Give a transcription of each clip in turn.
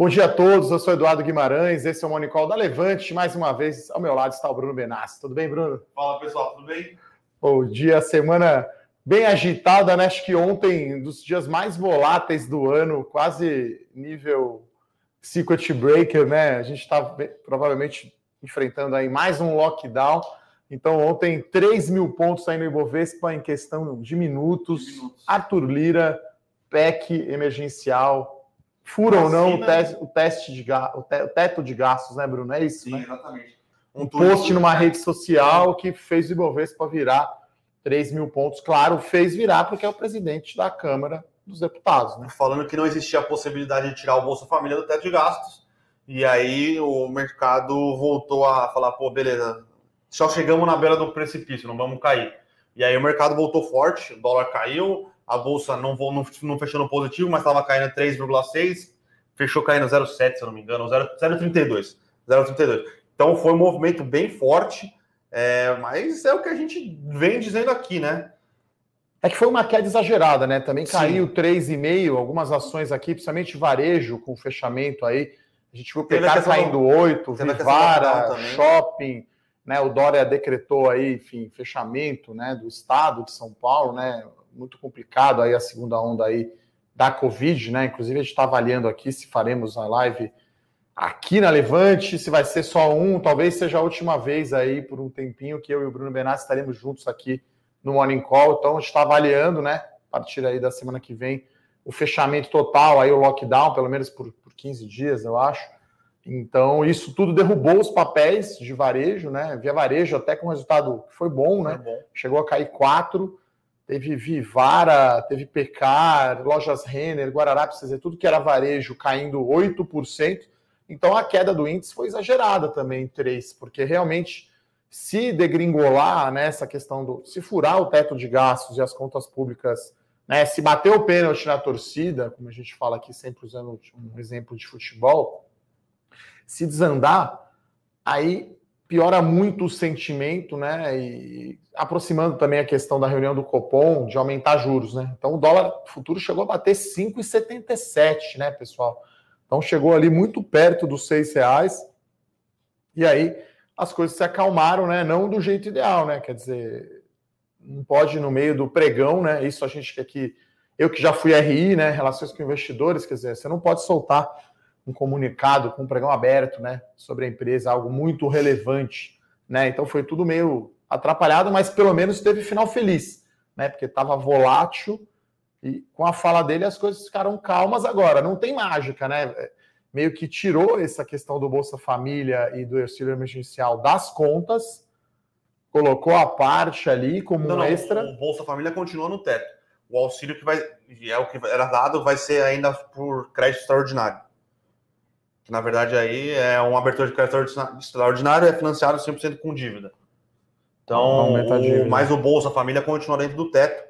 Bom dia a todos, eu sou Eduardo Guimarães, esse é o Monicol da Levante. Mais uma vez, ao meu lado está o Bruno Benassi. Tudo bem, Bruno? Fala pessoal, tudo bem? Bom dia, semana bem agitada, né? Acho que ontem, dos dias mais voláteis do ano, quase nível circuit breaker, né? A gente está provavelmente enfrentando aí mais um lockdown. Então, ontem, 3 mil pontos aí no Ibovespa em questão de minutos. De minutos. Arthur Lira, PEC emergencial, fura ou não o teste, o teste de o, teto de gastos, né, Bruno? É isso, Sim, né? exatamente. Um, post numa rede social que fez o Ibovespa virar 3 mil pontos. Claro, fez virar porque é o presidente da Câmara dos Deputados, né? Falando que não existia a possibilidade de tirar o Bolsa Família do teto de gastos. E aí o mercado voltou a falar, pô, beleza, só chegamos na beira do precipício, não vamos cair. E aí o mercado voltou forte, o dólar caiu, a bolsa não, não, não fechou no positivo, mas estava caindo 3,6, fechou caindo 0,7, se eu não me engano, 0,32. 0,32. Então foi um movimento bem forte, é, mas é o que a gente vem dizendo aqui, né? É que foi uma queda exagerada, né? Também caiu 3,5, algumas ações aqui, principalmente varejo, com fechamento aí. A gente viu o PK caindo 8, Vivara, Shopping, né? O Dória decretou aí, enfim, fechamento né, do estado de São Paulo, né? Muito complicado aí a segunda onda aí da Covid, né? Inclusive a gente está avaliando aqui se faremos a live aqui na Levante, se vai ser só um, talvez seja a última vez aí por um tempinho que eu e o Bruno Benassi estaremos juntos aqui no Morning Call. Então a gente está avaliando, né? A partir aí da semana que vem, o fechamento total, aí o lockdown, pelo menos por, por 15 dias, eu acho. Então, isso tudo derrubou os papéis de varejo, né? Via varejo até com resultado que foi bom, né? Foi bom. Chegou a cair 4 teve Vivara, teve Pecar, lojas Renner, Guararapes, dizer, tudo que era varejo caindo 8%. Então a queda do índice foi exagerada também, 3%, porque realmente se degringolar nessa né, questão do. se furar o teto de gastos e as contas públicas, né, se bater o pênalti na torcida, como a gente fala aqui, sempre usando um exemplo de futebol, se desandar, aí piora muito o sentimento, né? E aproximando também a questão da reunião do Copom de aumentar juros, né? Então o dólar futuro chegou a bater 5,77, né, pessoal? Então chegou ali muito perto dos seis reais. E aí as coisas se acalmaram, né? Não do jeito ideal, né? Quer dizer, não pode no meio do pregão, né? Isso a gente que eu que já fui RI, né? Relações com investidores, quer dizer, você não pode soltar um comunicado com um pregão aberto, né, sobre a empresa, algo muito relevante, né? Então foi tudo meio atrapalhado, mas pelo menos teve final feliz, né? Porque estava volátil e com a fala dele as coisas ficaram calmas agora. Não tem mágica, né? É, meio que tirou essa questão do Bolsa Família e do auxílio emergencial das contas, colocou a parte ali como não, um extra. o Bolsa Família continua no teto. O auxílio que vai é o que era dado vai ser ainda por crédito extraordinário que na verdade aí é uma abertura de crédito extraordinário é financiado 100% com dívida. Então, o, mas o Bolsa Família continua dentro do teto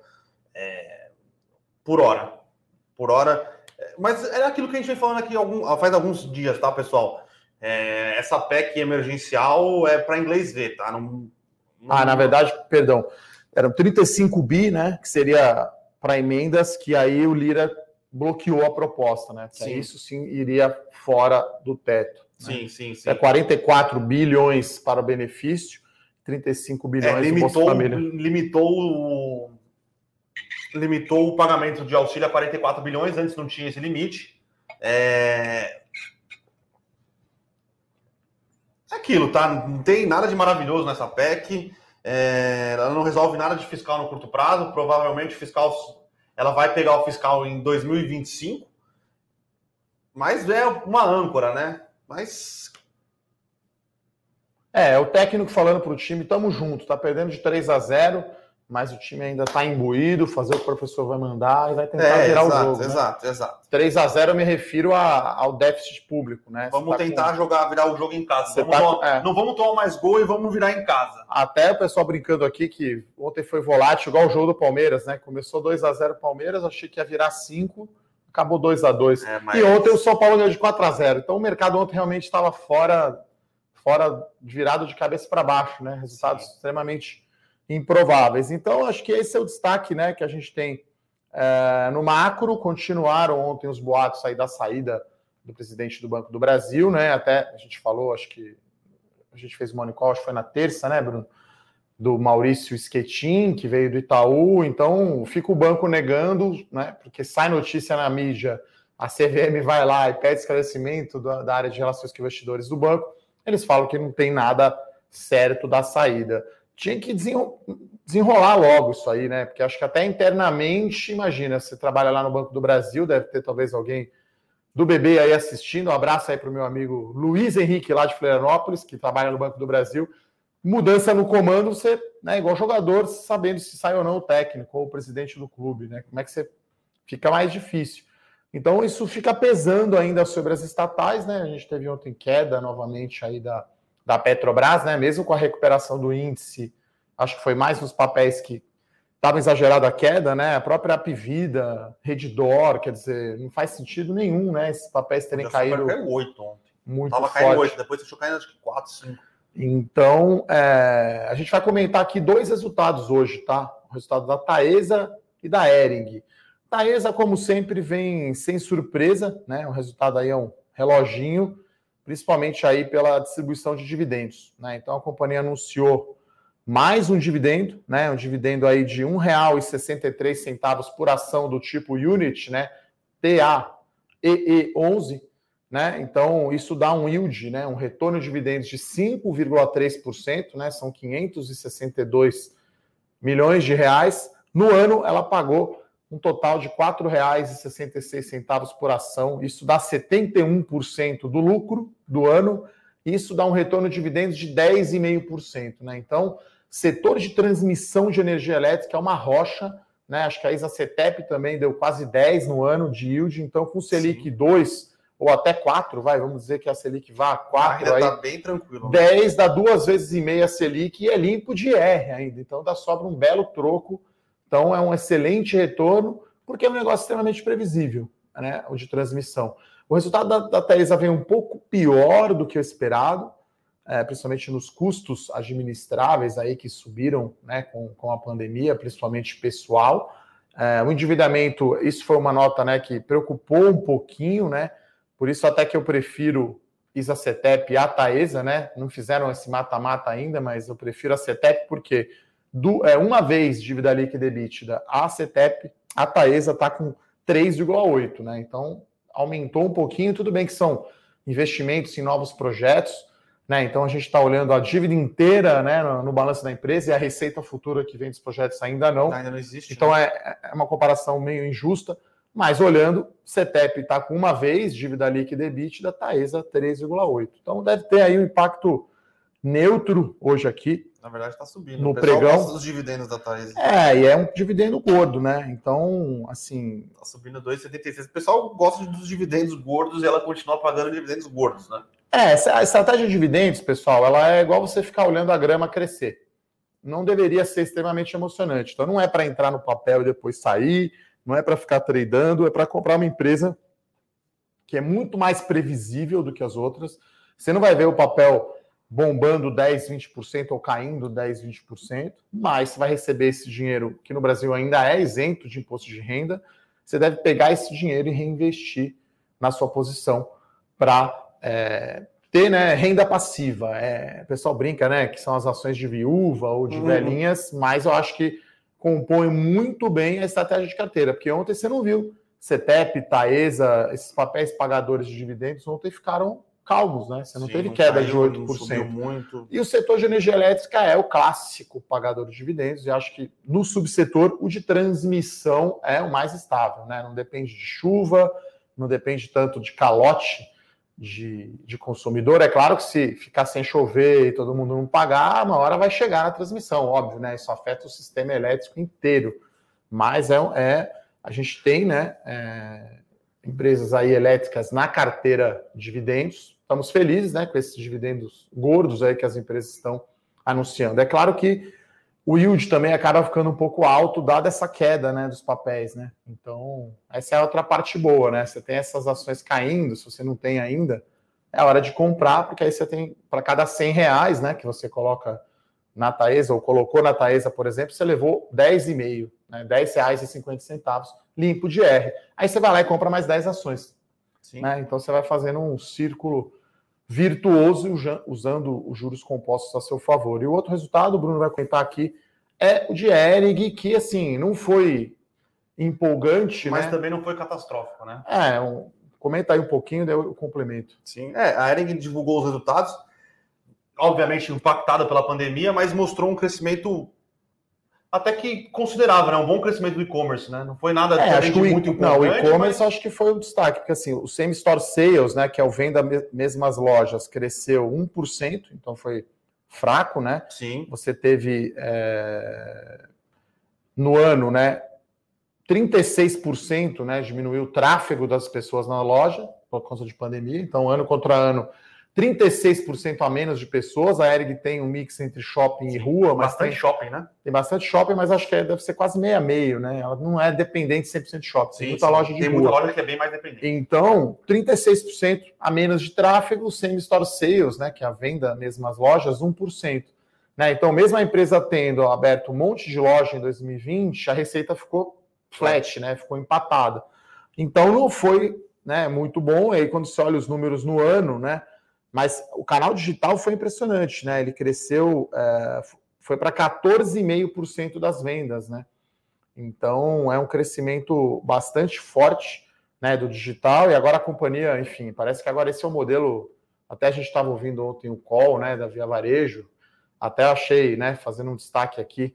é, por hora. Por hora. É, mas é aquilo que a gente vem falando aqui algum, faz alguns dias, tá, pessoal? É, essa PEC emergencial é para inglês ver, tá? Não, não... Ah, na verdade, perdão, eram 35 bi, né? Que seria para emendas, que aí o Lira bloqueou a proposta, né? Sim. Isso sim iria fora do teto. Sim, né? sim, sim. É 44 bilhões para o benefício, 35 bilhões é, limitou, Família. Limitou o, limitou o pagamento de auxílio a 44 bilhões, antes não tinha esse limite. É... é aquilo, tá? Não tem nada de maravilhoso nessa PEC. É... Ela não resolve nada de fiscal no curto prazo. Provavelmente o fiscal ela vai pegar o fiscal em 2025, mas é uma âncora, né? Mas. É, o técnico falando para o time, tamo junto, tá perdendo de 3 a 0 mas o time ainda está imbuído, fazer o que o professor vai mandar e vai tentar é, virar exato, o jogo. Exato, né? exato. 3 a 0 eu me refiro a, ao déficit público, né? Vamos tá tentar com... jogar, virar o jogo em casa. Vamos tá... tomar... é. Não vamos tomar mais gol e vamos virar em casa. Até o pessoal brincando aqui que ontem foi volátil, igual o jogo do Palmeiras, né? Começou 2 a 0 Palmeiras, achei que ia virar 5, acabou 2 a 2 é, mas... E ontem o São Paulo ganhou de 4 a 0 Então o mercado ontem realmente estava fora, fora virado de cabeça para baixo, né? Resultados Sim. extremamente improváveis. Então, acho que esse é o destaque né, que a gente tem é, no macro. Continuaram ontem os boatos aí da saída do presidente do Banco do Brasil, né? Até a gente falou, acho que a gente fez o Money Call, acho que foi na terça, né, Bruno? Do Maurício Schetin, que veio do Itaú. Então, fica o banco negando, né? Porque sai notícia na mídia, a CVM vai lá e pede esclarecimento da, da área de relações com investidores do banco. Eles falam que não tem nada certo da saída. Tinha que desenrolar logo isso aí, né? Porque acho que até internamente, imagina, você trabalha lá no Banco do Brasil, deve ter talvez alguém do bebê aí assistindo. Um abraço aí para o meu amigo Luiz Henrique, lá de Florianópolis, que trabalha no Banco do Brasil. Mudança no comando, você, né, igual jogador, sabendo se sai ou não o técnico ou o presidente do clube, né? Como é que você fica mais difícil. Então, isso fica pesando ainda sobre as estatais, né? A gente teve ontem queda novamente aí da, da Petrobras, né? Mesmo com a recuperação do índice, acho que foi mais nos papéis que estava exagerada a queda, né? A própria Apivida, Redditor, quer dizer, não faz sentido nenhum, né? Esses papéis terem caído. Caiu 8 ontem. Muito Tava forte. caindo 8, depois deixou caindo acho que 4, 5. Então, é, a gente vai comentar aqui dois resultados hoje, tá? O resultado da Taesa e da Ering. Taesa, como sempre, vem sem surpresa, né? O resultado aí é um reloginho, principalmente aí pela distribuição de dividendos, né? Então a companhia anunciou mais um dividendo, né? Um dividendo aí de R$ 1,63 por ação do tipo Unit, né? TAEE11, né? Então isso dá um yield, né? Um retorno de dividendos de 5,3%, né? São 562 milhões de reais. No ano ela pagou um total de R$ 4,66 por ação. Isso dá 71% do lucro do ano. Isso dá um retorno de dividendos de 10,5%, né? Então, Setor de transmissão de energia elétrica é uma rocha, né? Acho que a ISA-CETEP também deu quase 10 no ano de yield, então com o Selic Sim. 2 ou até 4, vai, vamos dizer que a Selic vá a 4 ainda aí. Tá bem tranquilo. 10 dá duas vezes e meia Selic e é limpo de R ainda, então dá sobra um belo troco. Então é um excelente retorno, porque é um negócio extremamente previsível, né? O de transmissão. O resultado da, da Taesa vem um pouco pior do que o esperado, é, principalmente nos custos administráveis aí que subiram né, com, com a pandemia, principalmente pessoal. É, o endividamento, isso foi uma nota né, que preocupou um pouquinho, né? Por isso até que eu prefiro Isacetep e a Taesa, né? Não fizeram esse mata-mata ainda, mas eu prefiro a CETEP porque do, é, uma vez dívida líquida EBITDA, a CETEP, a Taesa está com 3,8, né? Então aumentou um pouquinho, tudo bem que são investimentos em novos projetos, né? Então a gente está olhando a dívida inteira né, no, no, balanço da empresa e a receita futura que vem dos projetos ainda não. Ainda não existe. Então né? é, é, uma comparação meio injusta, mas olhando, CETEP está com uma vez, dívida líquida e EBITDA, Taesa 3,8. Então deve ter aí um impacto neutro hoje aqui. Na verdade está subindo. No pregão. dos dividendos da Taesa. É, e é um dividendo gordo, né? Então, assim... Está subindo 2,76. O pessoal gosta dos dividendos gordos e ela continua pagando dividendos gordos, né? É, a estratégia de dividendos, pessoal, ela é igual você ficar olhando a grama crescer. Não deveria ser extremamente emocionante. Então, não é para entrar no papel e depois sair, não é para ficar tradando, é para comprar uma empresa que é muito mais previsível do que as outras. Você não vai ver o papel bombando 10, 20% ou caindo 10, 20%, mas você vai receber esse dinheiro, que no Brasil ainda é isento de imposto de renda. Você deve pegar esse dinheiro e reinvestir na sua posição para é, ter né, renda passiva. É, o pessoal brinca né, que são as ações de viúva ou de uhum. velhinhas, mas eu acho que compõe muito bem a estratégia de carteira, porque ontem você não viu. CETEP, Taesa, esses papéis pagadores de dividendos ontem ficaram calmos, né? Você não Sim, teve não queda caiu, de 8%. Muito. E o setor de energia elétrica é o clássico pagador de dividendos, e acho que no subsetor o de transmissão é o mais estável, né? Não depende de chuva, não depende tanto de calote de, de consumidor. É claro que se ficar sem chover e todo mundo não pagar, uma hora vai chegar na transmissão, óbvio, né? Isso afeta o sistema elétrico inteiro. Mas é, é a gente tem, né? É, empresas aí elétricas na carteira de dividendos. Estamos felizes, né, com esses dividendos gordos aí que as empresas estão anunciando. É claro que o yield também acaba ficando um pouco alto, dada essa queda né, dos papéis, né? Então, essa é a outra parte boa, né? Você tem essas ações caindo, se você não tem ainda, é hora de comprar, porque aí você tem, para cada 100 reais né, que você coloca na Taesa, ou colocou na Taesa, por exemplo, você levou 10,5, né? 10 reais e 50 centavos limpo de R. Aí você vai lá e compra mais 10 ações. Né? Então você vai fazendo um círculo virtuoso usando os juros compostos a seu favor. E o outro resultado, o Bruno vai comentar aqui, é o de Erig, que assim, não foi empolgante. Mas né? também não foi catastrófico, né? É, um, comenta aí um pouquinho, daí eu complemento. Sim, é, a Ering divulgou os resultados, obviamente impactada pela pandemia, mas mostrou um crescimento até que considerável, né? Um bom crescimento do e-commerce, né? Não foi nada é, acho que o, muito importante. Não, o e-commerce mas... acho que foi o destaque, porque assim, o same store sales, né, que é o venda mesmas lojas, cresceu 1%, então foi fraco, né? Sim. Você teve é... no ano, né, 36%, né, diminuiu o tráfego das pessoas na loja por causa de pandemia, então ano contra ano 36% a menos de pessoas. A Erig tem um mix entre shopping e rua. Mas bastante tem, shopping, né? Tem bastante shopping, mas acho que é, deve ser quase meia meio, né? Ela não é dependente 100% de shopping. Tem muita sim. loja de Tem rua. muita loja que é bem mais dependente. Então, 36% a menos de tráfego, same-store sales, né? Que é a venda mesmo as lojas, 1%. Né? Então, mesmo a empresa tendo aberto um monte de loja em 2020, a receita ficou flat, né? Ficou empatada. Então, não foi né, muito bom. E aí, quando você olha os números no ano, né? Mas o canal digital foi impressionante, né? Ele cresceu, é, foi para 14,5% das vendas, né? Então é um crescimento bastante forte né, do digital, e agora a companhia, enfim, parece que agora esse é o modelo. Até a gente estava ouvindo ontem o call né, da Via Varejo, até achei, né, fazendo um destaque aqui,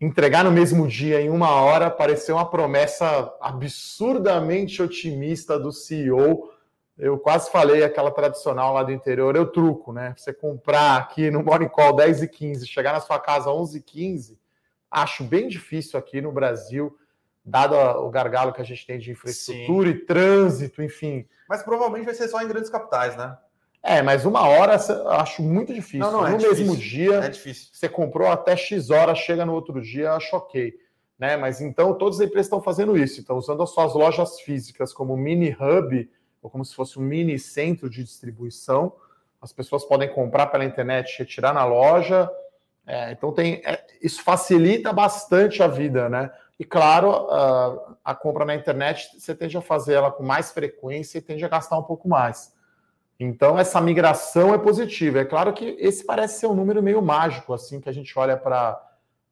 entregar no mesmo dia, em uma hora, pareceu uma promessa absurdamente otimista do CEO eu quase falei aquela tradicional lá do interior, eu truco, né? Você comprar aqui no Morning Call 10 e 15, chegar na sua casa 11 e 15, acho bem difícil aqui no Brasil, dado o gargalo que a gente tem de infraestrutura Sim. e trânsito, enfim. Mas provavelmente vai ser só em grandes capitais, né? É, mas uma hora acho muito difícil. Não, não, é no difícil. mesmo dia, é difícil. você comprou até X horas, chega no outro dia, acho ok. Né? Mas então todas as empresas estão fazendo isso, estão usando as suas lojas físicas como mini hub ou como se fosse um mini centro de distribuição. As pessoas podem comprar pela internet, retirar na loja. É, então tem é, isso facilita bastante a vida, né? E claro, a, a, compra na internet você tende a fazer ela com mais frequência e tende a gastar um pouco mais. Então essa migração é positiva. É claro que esse parece ser um número meio mágico, assim que a gente olha para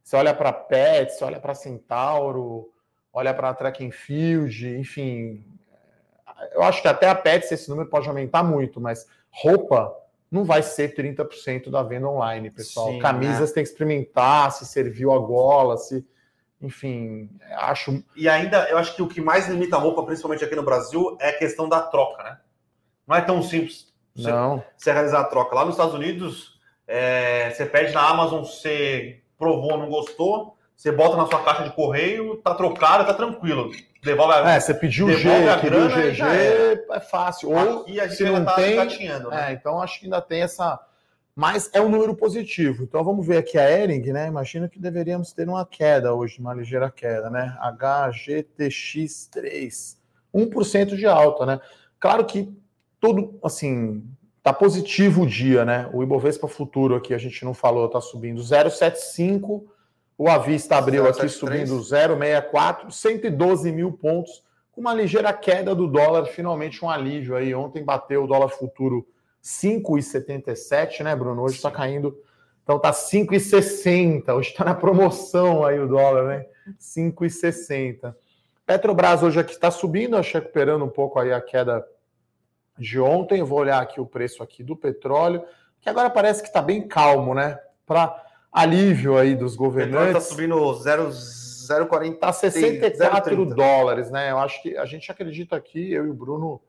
você olha para Pet, você olha para Centauro, olha para Track and Field, enfim, eu acho que até a Pets esse número pode aumentar muito, mas roupa não vai ser 30% da venda online, pessoal. Sim, Camisas né? tem que experimentar, se serviu a gola, se. Enfim, acho. E ainda, eu acho que o que mais limita a roupa, principalmente aqui no Brasil, é a questão da troca, né? Não é tão simples você, não. você realizar a troca. Lá nos Estados Unidos, é, você pede na Amazon, você provou, não gostou, você bota na sua caixa de correio, tá trocado, tá tranquilo. Devolve a, é, você pediu o G, queria o GG, é. fácil. Ou Aqui a gente se não tá tem, né? é, então acho que ainda tem essa, mas é um número positivo. Então vamos ver aqui a Ering, né? Imagina que deveríamos ter uma queda hoje, uma ligeira queda, né? HGTX3, 1% de alta, né? Claro que tudo assim, tá positivo o dia, né? O Ibovespa futuro aqui a gente não falou, tá subindo 075 o Avista abriu aqui subindo 0,64, 112 mil pontos, com uma ligeira queda do dólar, finalmente um alívio aí. Ontem bateu o dólar futuro 5,77, né, Bruno? Hoje está caindo. Então tá 5,60. Hoje está na promoção aí o dólar, né? 5,60. Petrobras hoje aqui está subindo, acho recuperando um pouco aí a queda de ontem. Eu vou olhar aqui o preço aqui do petróleo, que agora parece que está bem calmo, né? Para alívio aí dos governantes. Está subindo 0,40. Está 64 0, dólares, né? Eu acho que a gente acredita aqui, eu e o Bruno,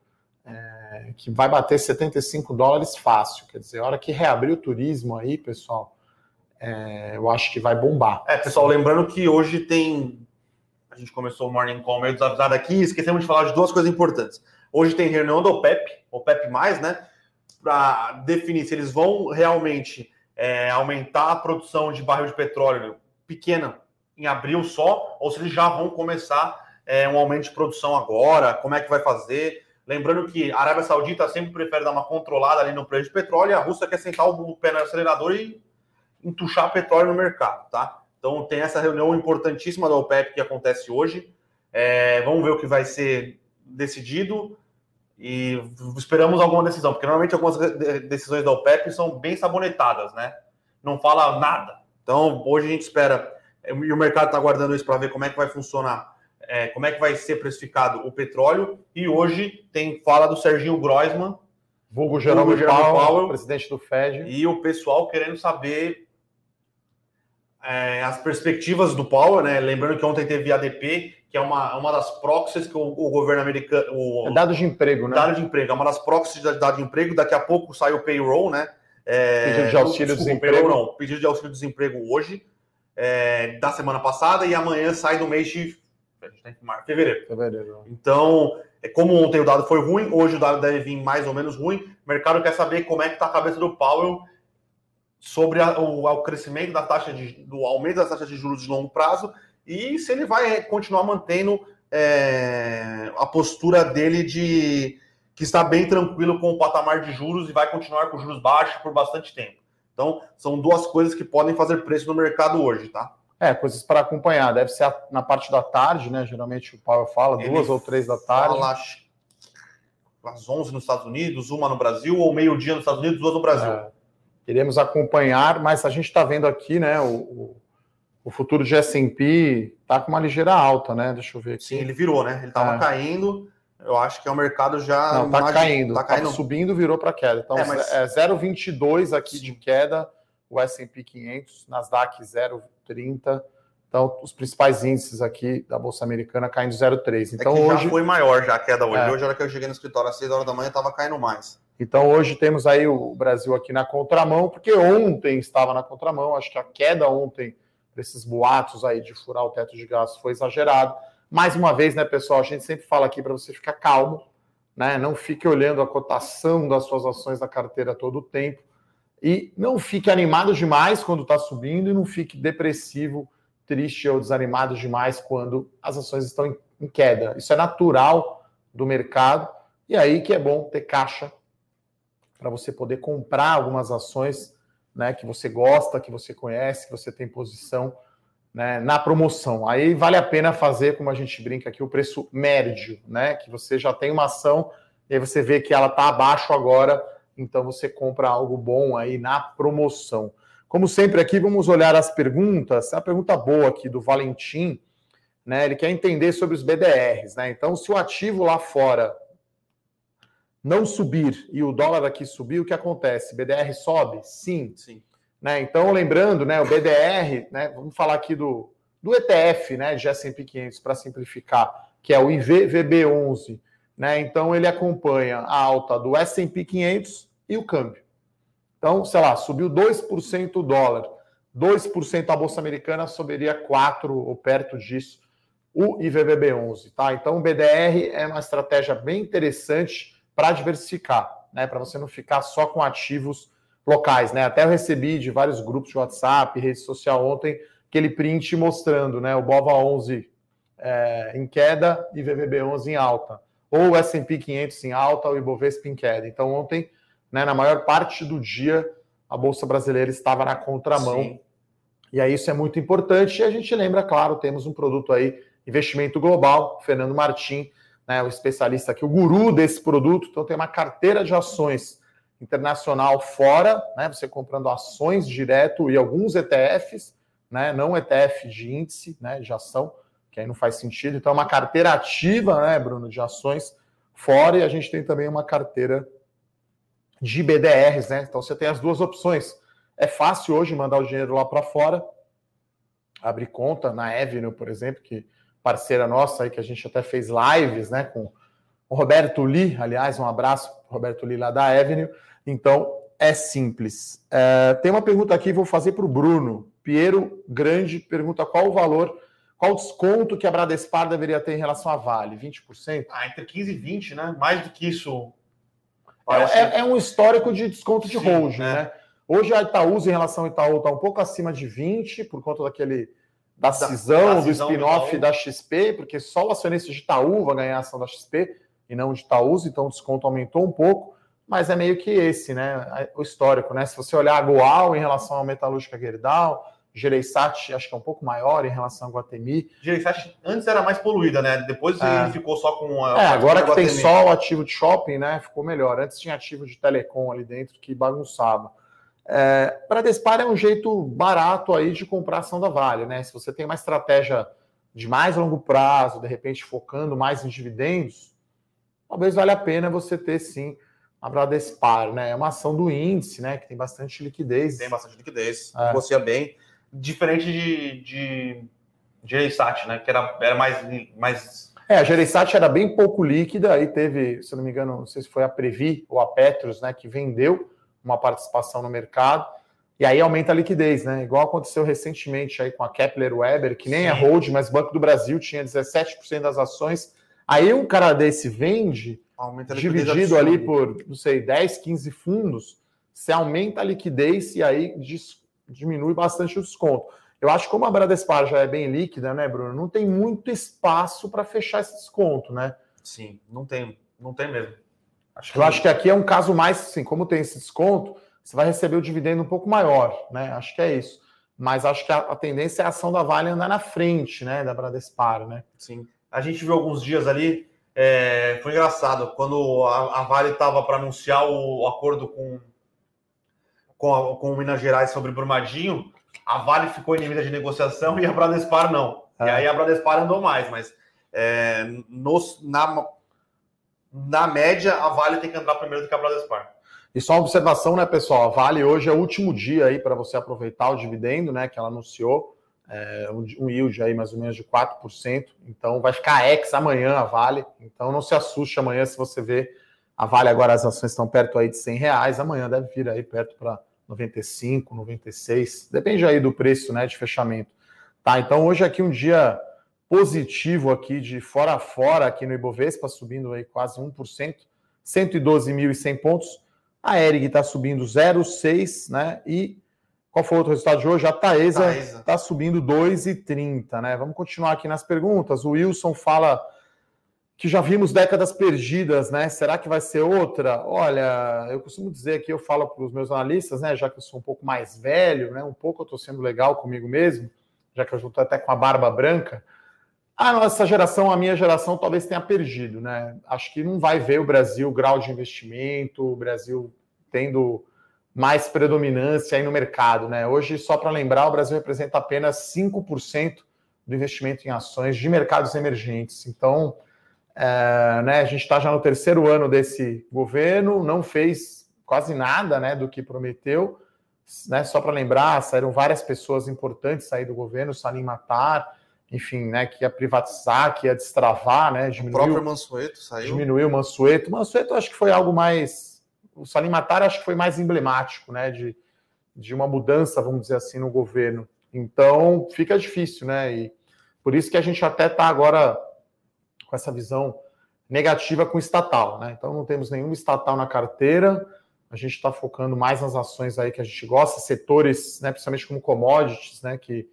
é, que vai bater 75 dólares fácil. Quer dizer, a hora que reabrir o turismo aí, pessoal, é, eu acho que vai bombar. É, pessoal, lembrando que hoje tem. A gente começou o Morning Call meio desavisado aqui, esquecemos de falar de duas coisas importantes. Hoje tem reunião do OPEP, OPEP, né? Para definir se eles vão realmente é, aumentar a produção de barril de petróleo pequena em abril só, ou se eles já vão começar é, um aumento de produção agora, como é que vai fazer. Lembrando que a Arábia Saudita sempre prefere dar uma controlada ali no preço de petróleo e a Rússia quer sentar o pé no acelerador e entuchar petróleo no mercado, tá? Então tem essa reunião importantíssima da OPEP que acontece hoje. É, vamos ver o que vai ser decidido. E esperamos alguma decisão, porque normalmente algumas decisões da OPEP são bem sabonetadas, né? Não fala nada. Então, hoje a gente espera, e o mercado está aguardando isso para ver como é que vai funcionar, é, como é que vai ser precificado o petróleo. E hoje tem fala do Serginho Groisman, vulgo Jerome, Powell, Powell, presidente do FED. E o pessoal querendo saber é, as perspectivas do Powell, né? Lembrando que ontem teve ADP, que é uma, uma das proxies que o, o governo americano. O, é dado de emprego, né? Dado de emprego, é uma das proxies de dado de emprego. Daqui a pouco sai o payroll, né? É, pedido de auxílio desculpa, desemprego. Payroll, não, pedido de auxílio desemprego hoje, é, da semana passada, e amanhã sai no mês de fevereiro. fevereiro. Então, é, como ontem o dado foi ruim, hoje o dado deve vir mais ou menos ruim. O mercado quer saber como é que está a cabeça do Powell sobre a, o, o, crescimento da taxa de, do aumento das taxas de juros de longo prazo e se ele vai continuar mantendo é, a postura dele de que está bem tranquilo com o patamar de juros e vai continuar com juros baixos por bastante tempo. Então, são duas coisas que podem fazer preço no mercado hoje, tá? É, coisas para acompanhar. Deve ser na parte da tarde, né? Geralmente o Paulo fala, ele duas ou três da tarde. Fala às 11 nos Estados Unidos, uma no Brasil, ou meio-dia nos Estados Unidos, duas no Brasil. É. Iremos acompanhar, mas a gente está vendo aqui, né? O, o, futuro de S&P está com uma ligeira alta, né? Deixa eu ver aqui. Sim, ele virou, né? Ele estava é. caindo. Eu acho que é o mercado já. Não, está caindo. Está caindo. Tá subindo, virou para queda. Então, é, mas... é 0,22 aqui Sim. de queda, o S&P 500, Nasdaq 0,30. Então, os principais índices aqui da Bolsa Americana caindo 0,3. Então, é hoje... já foi maior já a queda hoje. É. Hoje, a hora que eu cheguei no escritório às 6 horas da manhã, estava caindo mais. Então hoje temos aí o Brasil aqui na contramão, porque ontem estava na contramão, acho que a queda ontem desses boatos aí de furar o teto de gastos foi exagerado. Mais uma vez, né, pessoal, a gente sempre fala aqui para você ficar calmo, né? Não fique olhando a cotação das suas ações da carteira todo o tempo e não fique animado demais quando está subindo e não fique depressivo, triste ou desanimado demais quando as ações estão em queda. Isso é natural do mercado e aí que é bom ter caixa para você poder comprar algumas ações né, que você gosta, que você conhece, que você tem posição né, na promoção. Aí vale a pena fazer, como a gente brinca aqui, o preço médio, né? Que você já tem uma ação e aí você vê que ela está abaixo agora, então você compra algo bom aí na promoção. Como sempre aqui, vamos olhar as perguntas. A pergunta boa aqui do Valentim, né? Ele quer entender sobre os BDRs, né? Então, se o ativo lá fora não subir e o dólar aqui subir, o que acontece? BDR sobe? Sim. Sim. Né? Então, lembrando, né, o BDR, né, vamos falar aqui do, do ETF, né, de S&P 500 para simplificar, que é o IVVB11, né? Então ele acompanha a alta do S&P 500 e o câmbio. Então, sei lá, subiu 2% o dólar, 2% a bolsa americana subiria 4 ou perto disso o IVVB11, tá? Então o BDR é uma estratégia bem interessante para diversificar, né? Para você não ficar só com ativos locais, né? Até eu recebi de vários grupos de WhatsApp, rede social ontem, aquele print mostrando, né? O BOVA 11 é, em queda e VVB 11 em alta, ou o S&P 500 em alta ou o Ibovespa em queda. Então ontem, né? Na maior parte do dia, a bolsa brasileira estava na contramão. Sim. E aí isso é muito importante. E a gente lembra, claro, temos um produto aí, investimento global, Fernando Martim né, o especialista aqui, o guru desse produto. Então, tem uma carteira de ações internacional fora, né, você comprando ações direto e alguns ETFs, né, não ETF de índice, né, de ação, que aí não faz sentido. Então, é uma carteira ativa, né, Bruno, de ações fora e a gente tem também uma carteira de BDRs, né? Então, você tem as duas opções. É fácil hoje mandar o dinheiro lá para fora, abrir conta na Avenue, por exemplo, que parceira nossa aí, que a gente até fez lives, né, com o Roberto Lee, aliás, um abraço para Roberto Lee lá da Avenue. Então, é simples. É, tem uma pergunta aqui, vou fazer para o Bruno. Piero Grande pergunta qual o valor, qual o desconto que a Bradespar deveria ter em relação à Vale? 20%? Ah, entre 15% e 20%, né? Mais do que isso. É, é, é um histórico de desconto de holding, é. né? Hoje a Itaúsa em relação ao Itaú está um pouco acima de 20%, por conta daquele da cisão, da, do spin-off da XP, porque só o acionista de Itaú vai ganhar a ação da XP e não de Itaúsa, então o desconto aumentou um pouco, mas é meio que esse, né? O histórico, né? Se você olhar a Goal em relação à Metalúrgica Gerdau, Gereissat acho que é um pouco maior em relação ao Guatemi. Gereissat antes era mais poluída, né? Depois é. ele ficou só com a. É, agora que tem só o ativo de shopping, né? Ficou melhor. Antes tinha ativo de telecom ali dentro que bagunçava. É, Bradespar é um jeito barato aí de comprar ação da Vale, né? Se você tem uma estratégia de mais longo prazo, de repente focando mais em dividendos, talvez valha a pena você ter sim a Bradespar, né? É uma ação do índice, né? Que tem bastante liquidez. Tem bastante liquidez, é. negocia bem. Diferente de, de Gereissat, né? Que era, era mais, mais. É, a Gereissat era bem pouco líquida, aí teve, se não me engano, não sei se foi a Previ ou a Petros, né? Que vendeu uma participação no mercado. E aí aumenta a liquidez, né? Igual aconteceu recentemente aí com a Kepler Weber, que nem é Sim. é hold, mas Banco do Brasil tinha 17% das ações. Aí um cara desse vende, dividido ali por, não sei, 10, 15 fundos, você aumenta a liquidez e aí diminui bastante o desconto. Eu acho que como a Bradespar já é bem líquida, né, Bruno? Não tem muito espaço para fechar esse desconto, né? Sim, não tem, não tem mesmo. Acho eu acho que aqui é um caso mais assim, como tem esse desconto, você vai receber o dividendo um pouco maior, né? Acho que é isso. Mas acho que a, a tendência é a ação da Vale andar na frente, né? Da Bradespar, né? Sim. A gente viu alguns dias ali, é, foi engraçado, quando a, a Vale estava para anunciar o, o, acordo com, com, a, com Minas Gerais sobre Brumadinho, a Vale ficou inimiga de negociação e a Bradespar não. É. E aí a Bradespar andou mais, mas é, nos, na na média, a Vale tem que entrar primeiro do que a Bradespar. E só uma observação, né, pessoal? A Vale hoje é o último dia aí para você aproveitar o dividendo, né, que ela anunciou, é, um yield aí mais ou menos de 4%. Então vai ficar ex amanhã a Vale. Então não se assuste amanhã se você vê a Vale agora as ações estão perto aí de 100 reais, amanhã deve vir aí perto para 95, 96, depende aí do preço, né, de fechamento. Tá, então hoje aqui um dia positivo aqui de fora a fora aqui no Ibovespa, subindo aí quase 1%, 112.100 pontos. A Erig está subindo 0,6, né? E qual foi o outro resultado de hoje? A Taesa está subindo 2,30, né? Vamos continuar aqui nas perguntas. O Wilson fala que já vimos décadas perdidas, né? Será que vai ser outra? Olha, eu costumo dizer que eu falo para os meus analistas, né? Já que eu sou um pouco mais velho, né? Um pouco eu estou sendo legal comigo mesmo, já que eu estou até com a barba branca. A nossa geração, a minha geração, talvez tenha perdido, né? Acho que não vai ver o Brasil grau de investimento, o Brasil tendo mais predominância aí no mercado, né? Hoje, só para lembrar, o Brasil representa apenas 5% do investimento em ações de mercados emergentes. Então, é, né, a gente está já no terceiro ano desse governo, não fez quase nada né, do que prometeu. Né, só para lembrar, saíram várias pessoas importantes aí do governo, Salim Matar, enfim, né, que ia privatizar, que ia destravar, né, diminuiu, o próprio Mansueto saiu. Diminuiu o Mansueto. Mansueto acho que foi algo mais, o Salim Matar acho que foi mais emblemático, né, de, de uma mudança, vamos dizer assim, no governo. Então, fica difícil, né, e por isso que a gente até está agora com essa visão negativa com estatal, né, então não temos nenhum estatal na carteira, a gente está focando mais nas ações aí que a gente gosta, setores, né, principalmente como commodities, né, que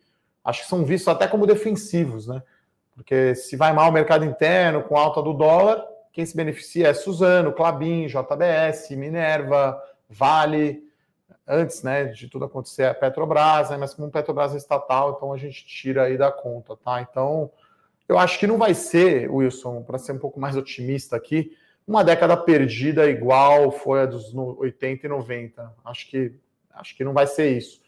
acho que são vistos até como defensivos, né? Porque se vai mal o mercado interno com alta do dólar, quem se beneficia é Suzano, Clabin, JBS, Minerva, Vale, antes né, de tudo acontecer a Petrobras, né, mas como Petrobras é estatal, então a gente tira aí da conta, tá? Então, eu acho que não vai ser, Wilson, para ser um pouco mais otimista aqui, uma década perdida igual foi a dos 80 e 90. Acho que, acho que não vai ser isso.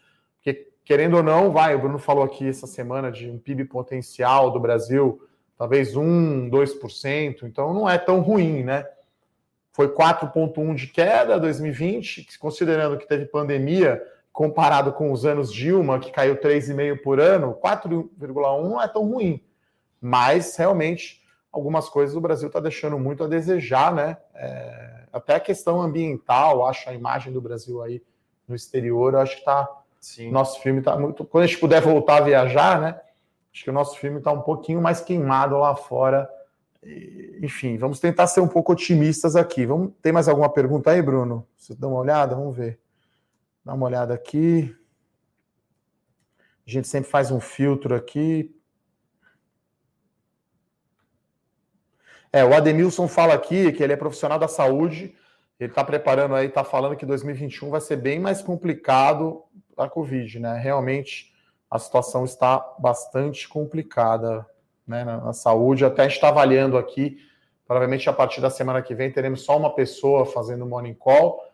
Querendo ou não, vai, o Bruno falou aqui essa semana de um PIB potencial do Brasil, talvez 1, 2%, então não é tão ruim, né? Foi 4,1 de queda 2020, considerando que teve pandemia, comparado com os anos Dilma, que caiu 3,5 por ano, 4,1 não é tão ruim. Mas realmente algumas coisas o Brasil está deixando muito a desejar, né? É, até a questão ambiental, acho a imagem do Brasil aí no exterior, acho que está Sim. Nosso filme está muito. Quando a gente puder voltar a viajar, né? Acho que o nosso filme está um pouquinho mais queimado lá fora. Enfim, vamos tentar ser um pouco otimistas aqui. Vamos... Tem mais alguma pergunta aí, Bruno? Você dá uma olhada? Vamos ver. Dá uma olhada aqui. A gente sempre faz um filtro aqui. É, o Ademilson fala aqui que ele é profissional da saúde ele está preparando aí, está falando que 2021 vai ser bem mais complicado a Covid, né? Realmente a situação está bastante complicada né, na, na saúde. Até está avaliando aqui, provavelmente a partir da semana que vem teremos só uma pessoa fazendo morning call,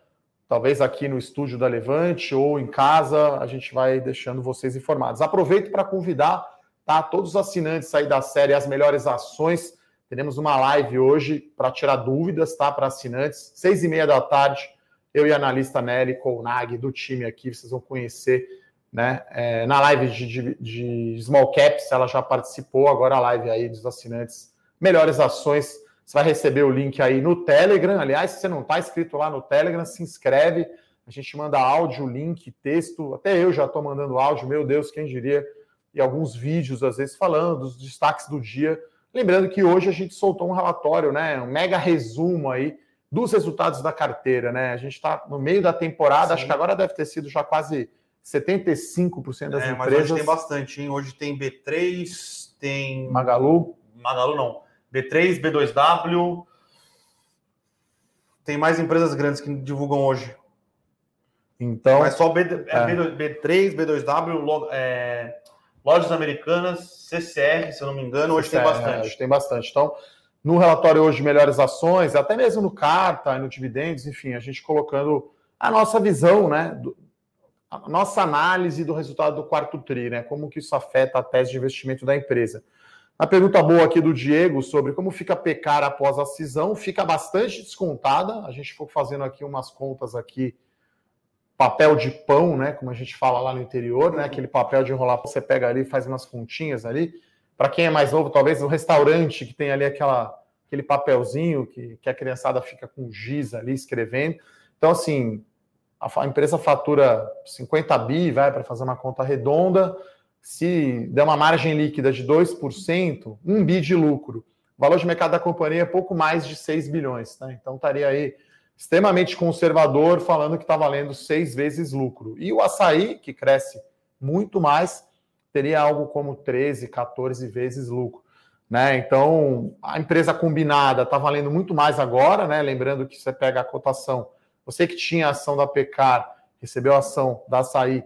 talvez aqui no estúdio da Levante ou em casa, a gente vai deixando vocês informados. Aproveito para convidar tá, todos os assinantes aí da série As Melhores Ações. Teremos uma live hoje para tirar dúvidas, tá? Para assinantes, seis e meia da tarde eu e a analista Nelly Colnag do time aqui, vocês vão conhecer, né? É, na live de, de, de, Small Caps, ela já participou, agora a live aí dos assinantes, melhores ações. Você vai receber o link aí no Telegram. Aliás, se você não está inscrito lá no Telegram, se inscreve. A gente manda áudio, link, texto. Até eu já estou mandando áudio, meu Deus, quem diria? E alguns vídeos, às vezes, falando dos destaques do dia. Lembrando que hoje a gente soltou um relatório, né? Um mega resumo aí dos resultados da carteira, né? A gente está no meio da temporada, Sim. acho que agora deve ter sido já quase 75% das é, empresas. Mas hoje tem bastante, hein? Hoje tem B3, tem. Magalu? Magalu não. B3, B2W. Tem mais empresas grandes que divulgam hoje. Então. Mas só B, é. B3, B2W, é, lojas americanas, CCR, se eu não me engano, hoje CCR, tem bastante. É, hoje tem bastante. Então, no relatório hoje de melhores ações, até mesmo no carta, no dividendos, enfim, a gente colocando a nossa visão, né, do, a nossa análise do resultado do quarto tri, né, como que isso afeta a tese de investimento da empresa. A pergunta boa aqui do Diego sobre como fica a pecar após a cisão, fica bastante descontada. A gente for fazendo aqui umas contas aqui, papel de pão, né, como a gente fala lá no interior, né, aquele papel de enrolar, você pega ali, faz umas continhas ali, para quem é mais novo, talvez o restaurante que tem ali aquela, aquele papelzinho que, que a criançada fica com giz ali escrevendo. Então, assim, a, a empresa fatura 50 bi, vai para fazer uma conta redonda. Se der uma margem líquida de 2%, 1 bi de lucro. O valor de mercado da companhia é pouco mais de 6 bilhões. Né? Então, estaria aí extremamente conservador, falando que está valendo seis vezes lucro. E o açaí, que cresce muito mais, teria algo como 13, 14 vezes lucro. Né? Então, a empresa combinada está valendo muito mais agora, né? Lembrando que você pega a cotação, você que tinha a ação da Pecar, recebeu a ação da Açaí,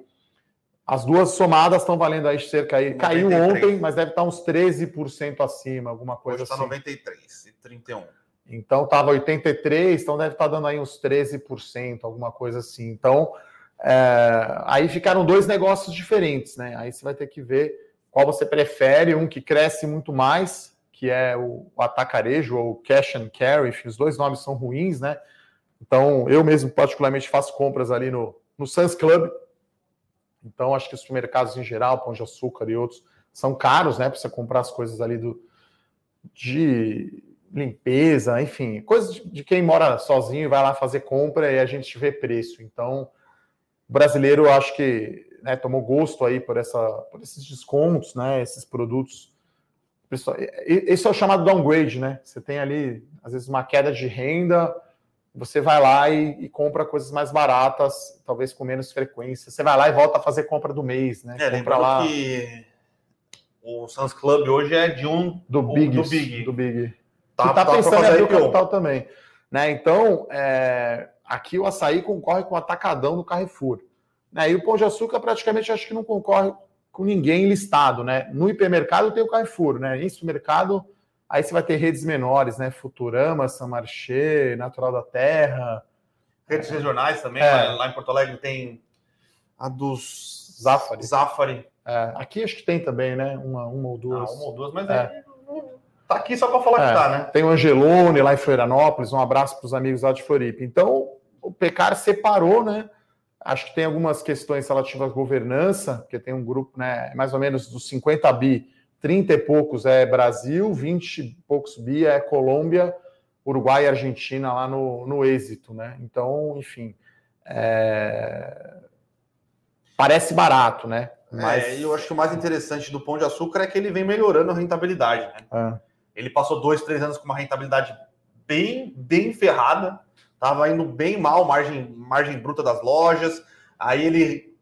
as duas somadas estão valendo aí cerca aí. 93. Caiu ontem, mas deve estar uns 13% acima, alguma coisa Hoje tá assim. Está 93 e 31. Então estava 83, então deve estar dando aí uns 13%, alguma coisa assim. Então, é, aí ficaram dois negócios diferentes, né? Aí você vai ter que ver qual você prefere, um que cresce muito mais, que é o, o atacarejo ou cash and carry, os dois nomes são ruins, né? Então, eu mesmo particularmente faço compras ali no, no Suns Club. Então, acho que os supermercados em geral, Pão de Açúcar e outros, são caros, né? Para você comprar as coisas ali do, de limpeza, enfim, coisas de, de quem mora sozinho e vai lá fazer compra e a gente vê preço. Então, o brasileiro, acho que né, tomou gosto aí por, essa, por esses descontos, né, esses produtos. Esse é o chamado downgrade, né? Você tem ali, às vezes, uma queda de renda, você vai lá e, e, compra coisas mais baratas, talvez com menos frequência. Você vai lá e volta a fazer compra do mês, né? É, compra lá. que o Suns Club hoje é de um do Big. Do Big. Do Big. Tá, que tá, tá pensando em abrir o capital também. Né? Então, é, Aqui o açaí concorre com o atacadão do Carrefour. Né? E o Pão de Açúcar praticamente acho que não concorre com ninguém listado. Né? No hipermercado tem o Carrefour, né? Em supermercado, aí você vai ter redes menores, né? Futurama, Samarché, Natural da Terra. Redes regionais também, é. lá em Porto Alegre tem a dos Zafari. Zafari. É. Aqui acho que tem também, né? Uma, uma ou duas. Ah, uma ou duas, mas é. é tá aqui só para falar é. que tá, né? Tem o Angelone lá em Florianópolis, um abraço para os amigos lá de Floripa. Então, o Pecar separou, né? Acho que tem algumas questões relativas à governança, porque tem um grupo, né? Mais ou menos dos 50 bi, 30 e poucos é Brasil, 20 e poucos bi é Colômbia, Uruguai e Argentina lá no, no êxito, né? Então, enfim. É... Parece barato, né? É, Mas é, eu acho que o mais interessante do Pão de Açúcar é que ele vem melhorando a rentabilidade, né? É. Ele passou dois, três anos com uma rentabilidade bem, bem ferrada estava indo bem mal, margem, margem bruta das lojas. Aí ele,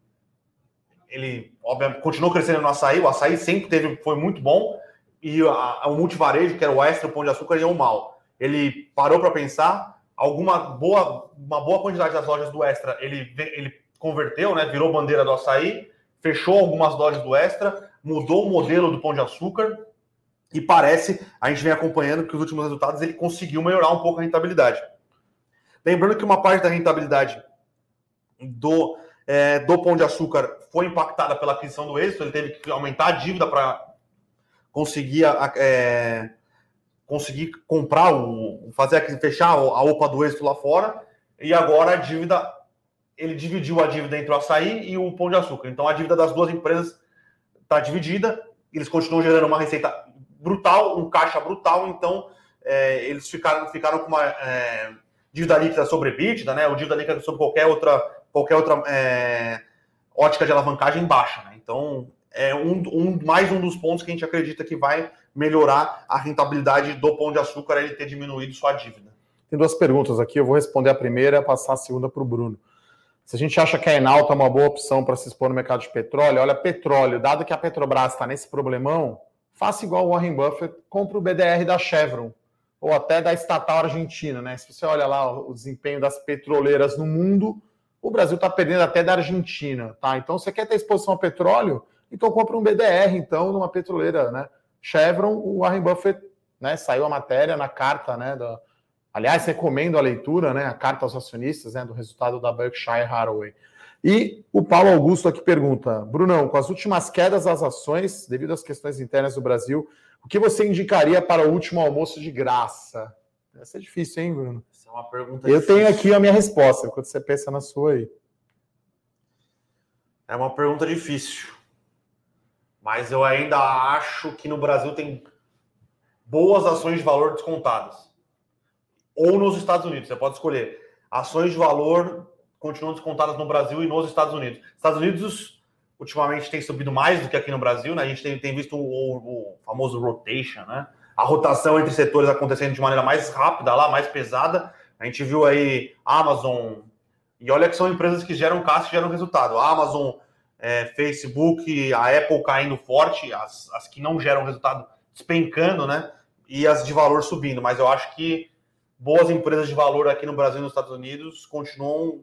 ele obviamente, continuou crescendo no açaí. O açaí sempre teve, foi muito bom. E a, o multivarejo, que era o extra, o pão de açúcar, iam mal. Ele parou para pensar, alguma boa, uma boa quantidade das lojas do extra ele, ele converteu, né? Virou bandeira do açaí, fechou algumas lojas do Extra, mudou o modelo do Pão de Açúcar e parece, a gente vem acompanhando que os últimos resultados ele conseguiu melhorar um pouco a rentabilidade. Lembrando que uma parte da rentabilidade do, é, do Pão de Açúcar foi impactada pela aquisição do êxito, ele teve que aumentar a dívida para conseguir, é, conseguir comprar, o, fazer fechar a OPA do êxito lá fora, e agora a dívida, ele dividiu a dívida entre o açaí e o Pão de Açúcar. Então a dívida das duas empresas está dividida, eles continuam gerando uma receita brutal, um caixa brutal, então é, eles ficaram, ficaram com uma é, dívida líquida sobre EBITDA, né? Ou dívida líquida sobre qualquer outra, qualquer outra é, ótica de alavancagem baixa, né? Então é um, um, mais um dos pontos que a gente acredita que vai melhorar a rentabilidade do pão de açúcar ele ter diminuído sua dívida. Tem duas perguntas aqui, eu vou responder a primeira e passar a segunda para o Bruno. Se a gente acha que a Enalta é uma boa opção para se expor no mercado de petróleo, olha, petróleo, dado que a Petrobras está nesse problemão, faça igual o Warren Buffett, compre o BDR da Chevron ou até da estatal argentina, né? Se você olha lá o desempenho das petroleiras no mundo, o Brasil está perdendo até da Argentina, tá? Então, você quer ter exposição ao petróleo? Então, compre um BDR, então, numa petroleira, né? Chevron, o Warren Buffett, né? Saiu a matéria na carta, né? Da... Aliás, recomendo a leitura, né? A carta aos acionistas, né? Do resultado da Berkshire Hathaway. E o Paulo Augusto aqui pergunta: Brunão, com as últimas quedas das ações, devido às questões internas do Brasil, o que você indicaria para o último almoço de graça? Essa é difícil, hein, Bruno? Essa é uma pergunta Eu difícil. tenho aqui a minha resposta, enquanto você pensa na sua aí. É uma pergunta difícil. Mas eu ainda acho que no Brasil tem boas ações de valor descontadas. Ou nos Estados Unidos, você pode escolher. Ações de valor continuam descontadas no Brasil e nos Estados Unidos. Estados Unidos ultimamente tem subido mais do que aqui no Brasil, né? A gente tem, tem visto o, o, famoso rotation, né? A rotação entre setores acontecendo de maneira mais rápida lá, mais pesada. A gente viu aí Amazon, e olha que são empresas que geram caixa e geram resultado. A Amazon, é, Facebook, a Apple caindo forte, as, as que não geram resultado despencando, né? E as de valor subindo. Mas eu acho que boas empresas de valor aqui no Brasil e nos Estados Unidos continuam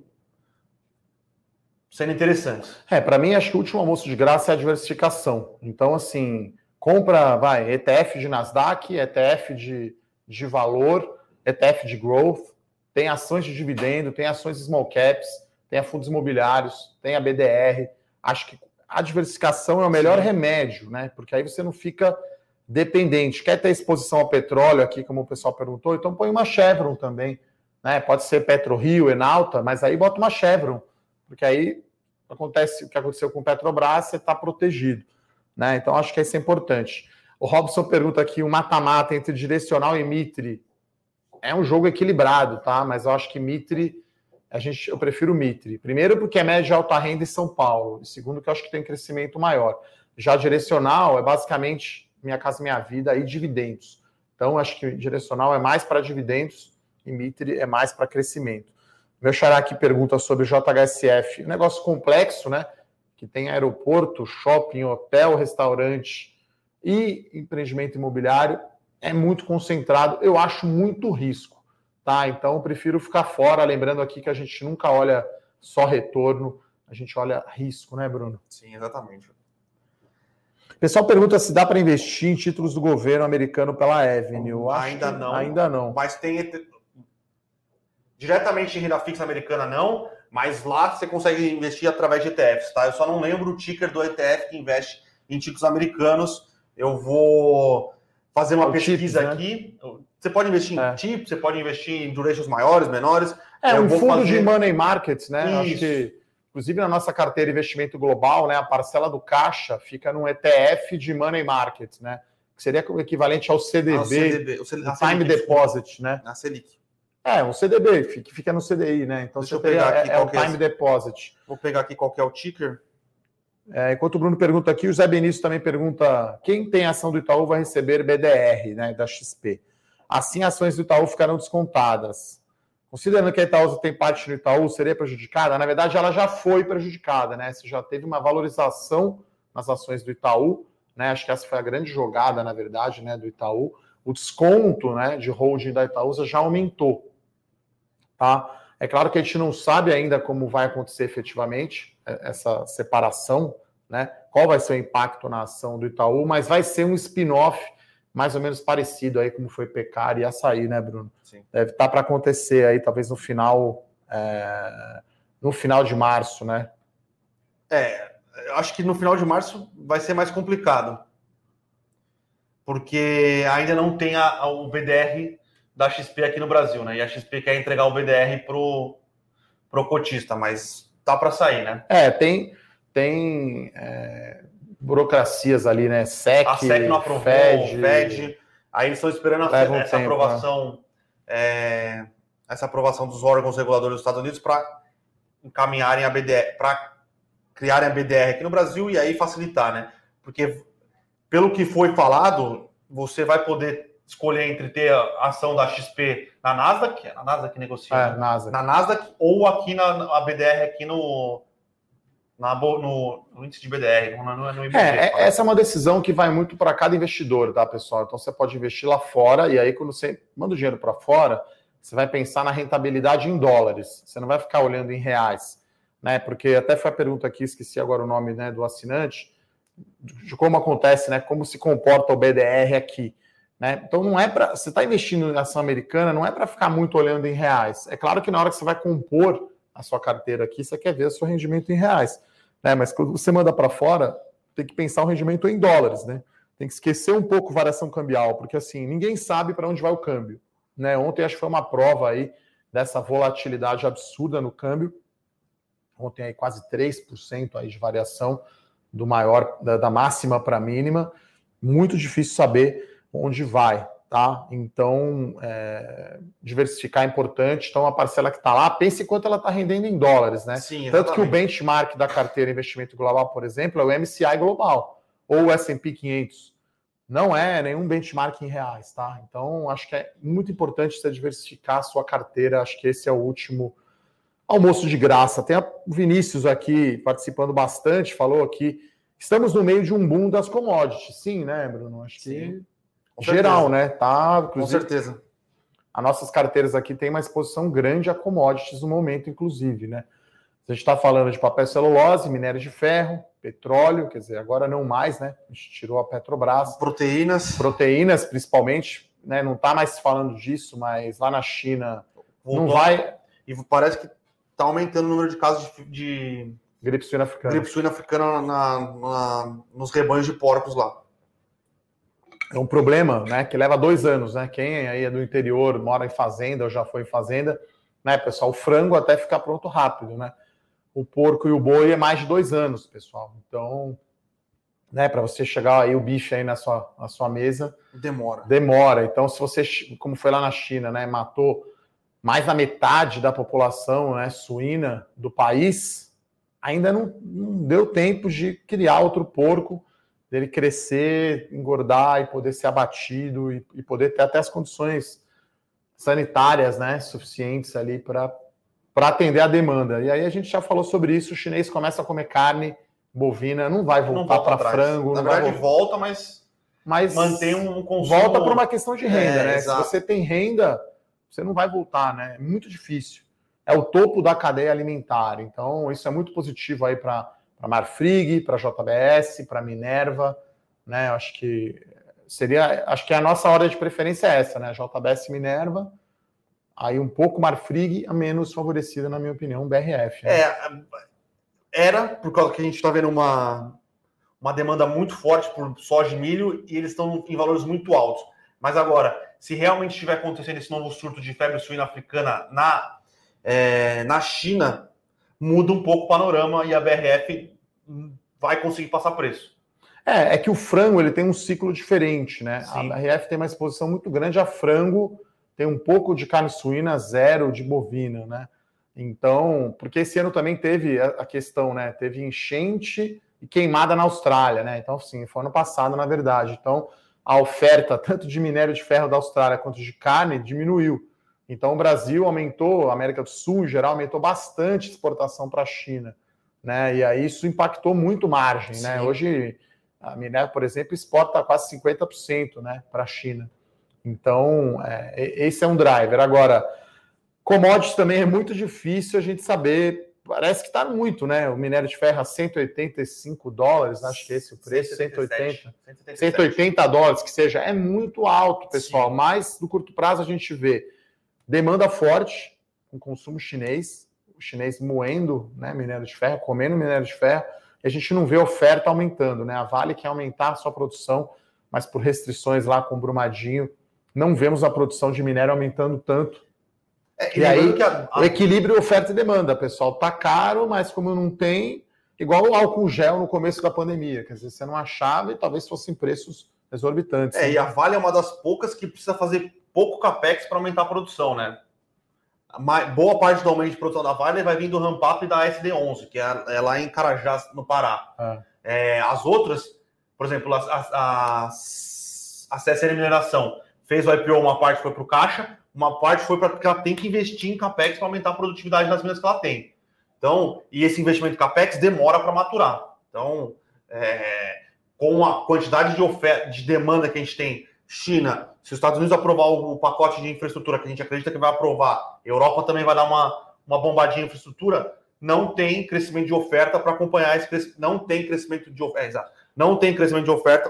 sendo interessantes. É, para mim, acho que o último almoço de graça é a diversificação. Então, assim, compra, vai, ETF de Nasdaq, ETF de, de valor, ETF de growth, tem ações de dividendo, tem ações small caps, tem a fundos imobiliários, tem a BDR. Acho que a diversificação é o melhor Sim. remédio, né? Porque aí você não fica dependente. Quer ter exposição ao petróleo aqui, como o pessoal perguntou? Então põe uma Chevron também. Né? Pode ser PetroRio, Enalta, mas aí bota uma Chevron porque aí acontece o que aconteceu com o Petrobras, você está protegido. Né? Então, acho que isso é importante. O Robson pergunta aqui: o mata-mata entre direcional e Mitre é um jogo equilibrado, tá? Mas eu acho que Mitre, a gente, eu prefiro Mitre. Primeiro, porque é média alta renda em São Paulo. E segundo, que eu acho que tem crescimento maior. Já direcional é basicamente Minha Casa Minha Vida e dividendos. Então, acho que direcional é mais para dividendos e Mitre é mais para crescimento. Meu xará aqui pergunta sobre o JHSF. Um negócio complexo, né? Que tem aeroporto, shopping, hotel, restaurante e empreendimento imobiliário. É muito concentrado. Eu acho muito risco, tá? Então, eu prefiro ficar fora. Lembrando aqui que a gente nunca olha só retorno, a gente olha risco, né, Bruno? Sim, exatamente. O pessoal pergunta se dá para investir em títulos do governo americano pela Avenue. Ainda não. Ainda não. Mas tem Diretamente em renda fixa americana, não, mas lá você consegue investir através de ETFs, tá? Eu só não lembro o ticker do ETF que investe em títulos americanos. Eu vou fazer uma o pesquisa né? aqui. Você pode investir é. em TIP, você pode investir em durations maiores, menores. É, eu um fundo fazer... de money markets, né? Isso. Acho que, inclusive, na nossa carteira de investimento global, né, a parcela do caixa fica num ETF de money markets, né? Que seria o equivalente ao CDB, ah, o CDB o CDB, Time Selic, Deposit, né? Na Selic. É, um CDB, que fica no CDI, né? Então Deixa você eu pegar aqui é, é o é time é deposit. Vou pegar aqui qual que é o ticker. É, enquanto o Bruno pergunta aqui, o Zé Benício também pergunta: quem tem ação do Itaú vai receber BDR, né, da XP. Assim, ações do Itaú ficarão descontadas. Considerando que a Itaú tem parte no Itaú, seria prejudicada? Na verdade, ela já foi prejudicada, né? Você já teve uma valorização nas ações do Itaú, né? Acho que essa foi a grande jogada, na verdade, né, do Itaú. O desconto, né, de holding da Itaúsa já aumentou. Tá? É claro que a gente não sabe ainda como vai acontecer efetivamente é, essa separação né? Qual vai ser o impacto na ação do Itaú, mas vai ser um spin-off mais ou menos parecido aí como foi Pecar e Açaí, né, Bruno? Sim. Deve estar tá para acontecer aí, talvez no final, é, no final de março, né? É, acho que no final de março vai ser mais complicado, porque ainda não tem a, a, o BDR da XP aqui no Brasil, né? E a XP quer entregar o BDR pro, pro cotista, mas tá para sair, né? É, tem tem é, burocracias ali, né? SEC, a SEC não aprovou, FED, FED aí eles estão esperando a, essa tempo, né? aprovação, é, essa aprovação dos órgãos reguladores dos Estados Unidos para encaminharem a BDR, para criarem a BDR aqui no Brasil e aí facilitar, né? Porque pelo que foi falado, você vai poder escolher entre ter a ação da XP na Nasdaq, é na Nasdaq que negocia, é, né? Nasdaq. na Nasdaq ou aqui na a BDR aqui no na, no, no, índice de BDR, não é no IBG. É, é essa é uma decisão que vai muito para cada investidor, tá, pessoal? Então você pode investir lá fora e aí quando você manda o dinheiro para fora, você vai pensar na rentabilidade em dólares. Você não vai ficar olhando em reais, né? Porque até foi a pergunta aqui, esqueci agora o nome, né, do assinante, de como acontece, né? Como se comporta o BDR aqui. Né? Então não é para. Você está investindo em ação americana, não é para ficar muito olhando em reais. É claro que na hora que você vai compor a sua carteira aqui, você quer ver o seu rendimento em reais. Né? Mas quando você manda para fora, tem que pensar o rendimento em dólares, né? Tem que esquecer um pouco variação cambial, porque assim, ninguém sabe para onde vai o câmbio. Né? Ontem acho que foi uma prova aí dessa volatilidade absurda no câmbio. Ontem aí quase 3% aí de variação do maior da, da máxima para a mínima. Muito difícil saber onde vai tá? Então, é, diversificar é importante. Então, a parcela que está lá, pense quanto ela está rendendo em dólares, né? Sim, Tanto que o benchmark da carteira investimento global, por exemplo, é o MCI global ou o S&P 500. Não é nenhum benchmark em reais, tá? Então, acho que é muito importante você diversificar a sua carteira. Acho que esse é o último almoço de graça. Tem o Vinícius aqui participando bastante, falou aqui. Estamos no meio de um boom das commodities. Sim, né, Bruno? Acho Sim. que geral, né? Tá, Com certeza. As nossas carteiras aqui têm uma exposição grande a commodities no momento, inclusive, né? A gente está falando de papel celulose, minério de ferro, petróleo, quer dizer, agora não mais, né? A gente tirou a Petrobras. Proteínas. Proteínas, principalmente, né? Não está mais falando disso, mas lá na China Voltou. não vai. E parece que está aumentando o número de casos de, de... gripe suína africana. Gripe suína africana na, na, nos rebanhos de porcos lá é um problema, né, que leva dois anos, né? Quem aí é do interior, mora em fazenda ou já foi em fazenda, né, pessoal? O frango até ficar pronto rápido, né? O porco e o boi é mais de dois anos, pessoal. Então, né, para você chegar aí o bicho aí na sua, na sua mesa, demora. Demora. Então, se você, como foi lá na China, né, matou mais da metade da população, né, suína do país, ainda não, não deu tempo de criar outro porco dele crescer, engordar e poder ser abatido e, e poder ter até as condições sanitárias, né, suficientes ali para atender a demanda. E aí a gente já falou sobre isso, o chinês começa a comer carne bovina, não vai voltar para frango, na verdade volta, mas mas mantém um consumo volta para uma questão de renda, é, né? Exato. Se você tem renda, você não vai voltar, né? É muito difícil. É o topo da cadeia alimentar. Então, isso é muito positivo aí para para Marfrig, para JBS, para Minerva, né? Acho que seria, acho que a nossa ordem de preferência é essa, né? JBS Minerva, aí um pouco Marfrig, a menos favorecida, na minha opinião, BRF. Né? É, era, por causa que a gente está vendo uma, uma demanda muito forte por soja e milho e eles estão em valores muito altos. Mas agora, se realmente estiver acontecendo esse novo surto de febre suína africana na, é, na China, muda um pouco o panorama e a BRF vai conseguir passar preço. É, é que o frango ele tem um ciclo diferente, né? Sim. A BRF tem uma exposição muito grande a frango, tem um pouco de carne suína, zero de bovina, né? Então, porque esse ano também teve a questão, né? Teve enchente e queimada na Austrália, né? Então, sim, foi ano passado, na verdade. Então, a oferta tanto de minério de ferro da Austrália quanto de carne diminuiu. Então, o Brasil aumentou, a América do Sul em geral aumentou bastante exportação para a China, né? E aí isso impactou muito margem, né? Hoje a Minerva, por exemplo, exporta quase 50%, né, para a China. Então, é, esse é um driver. Agora, commodities também é muito difícil a gente saber parece que está muito, né? O minério de ferro a 185 dólares, acho que esse é o preço, 180. 180 dólares, que seja, é muito alto, pessoal. Sim. Mas no curto prazo a gente vê demanda forte, com consumo chinês, o chinês moendo né, minério de ferro, comendo minério de ferro, e a gente não vê oferta aumentando, né? A Vale quer aumentar a sua produção, mas por restrições lá com o Brumadinho, não vemos a produção de minério aumentando tanto é, e aí, a... o equilíbrio oferta e demanda, pessoal. Tá caro, mas como não tem, igual o álcool gel no começo da pandemia. Quer dizer, você não achava e talvez fossem preços exorbitantes. É, né? e a Vale é uma das poucas que precisa fazer pouco capex para aumentar a produção, né? boa parte do aumento de produção da Vale vai vir do ramp-up da SD11, que é, é, lá em Carajás, no Pará. Ah. É, as outras, por exemplo, a, a, a, a CSN Mineração fez o IPO, uma parte foi para o caixa, uma parte foi para que ela tem que investir em capex para aumentar a produtividade das minas que ela tem. Então, e esse investimento em capex demora para maturar. Então, é, com a quantidade de oferta, de demanda que a gente tem, China, se os Estados Unidos aprovar o pacote de infraestrutura que a gente acredita que vai aprovar, Europa também vai dar uma, uma bombadinha em infraestrutura, não tem crescimento de oferta para acompanhar esse crescimento, não tem crescimento de oferta, é, não tem crescimento de oferta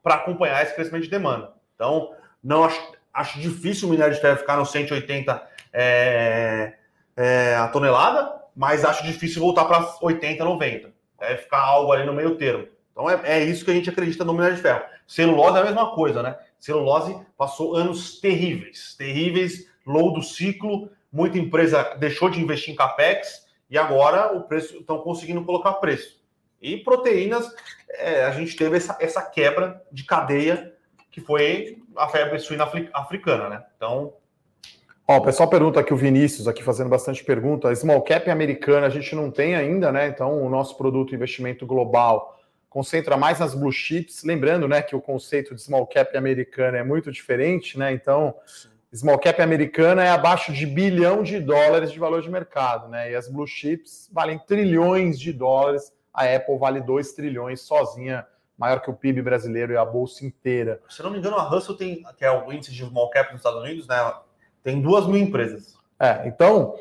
para acompanhar esse crescimento de demanda. Então, não acho, acho difícil o minério de ferro ficar no 180 é, é, a tonelada, mas acho difícil voltar para 80, 90. Deve ficar algo ali no meio termo. Então é, é isso que a gente acredita no minério de ferro. Celulose é a mesma coisa, né? Celulose passou anos terríveis, terríveis, low do ciclo, muita empresa deixou de investir em capex e agora o preço estão conseguindo colocar preço. E proteínas, é, a gente teve essa, essa quebra de cadeia que foi a febre suína africana, né? Então. Ó, o pessoal pergunta aqui, o Vinícius aqui fazendo bastante pergunta. Small cap americana a gente não tem ainda, né? Então, o nosso produto investimento global concentra mais nas blue chips. Lembrando, né, que o conceito de small cap americana é muito diferente, né? Então, small cap americana é abaixo de bilhão de dólares de valor de mercado, né? E as blue chips valem trilhões de dólares. A Apple vale 2 trilhões sozinha maior que o PIB brasileiro e a bolsa inteira. Se não me engano, a Russell tem, que é o índice de small cap nos Estados Unidos, né? Tem duas mil empresas. É, então,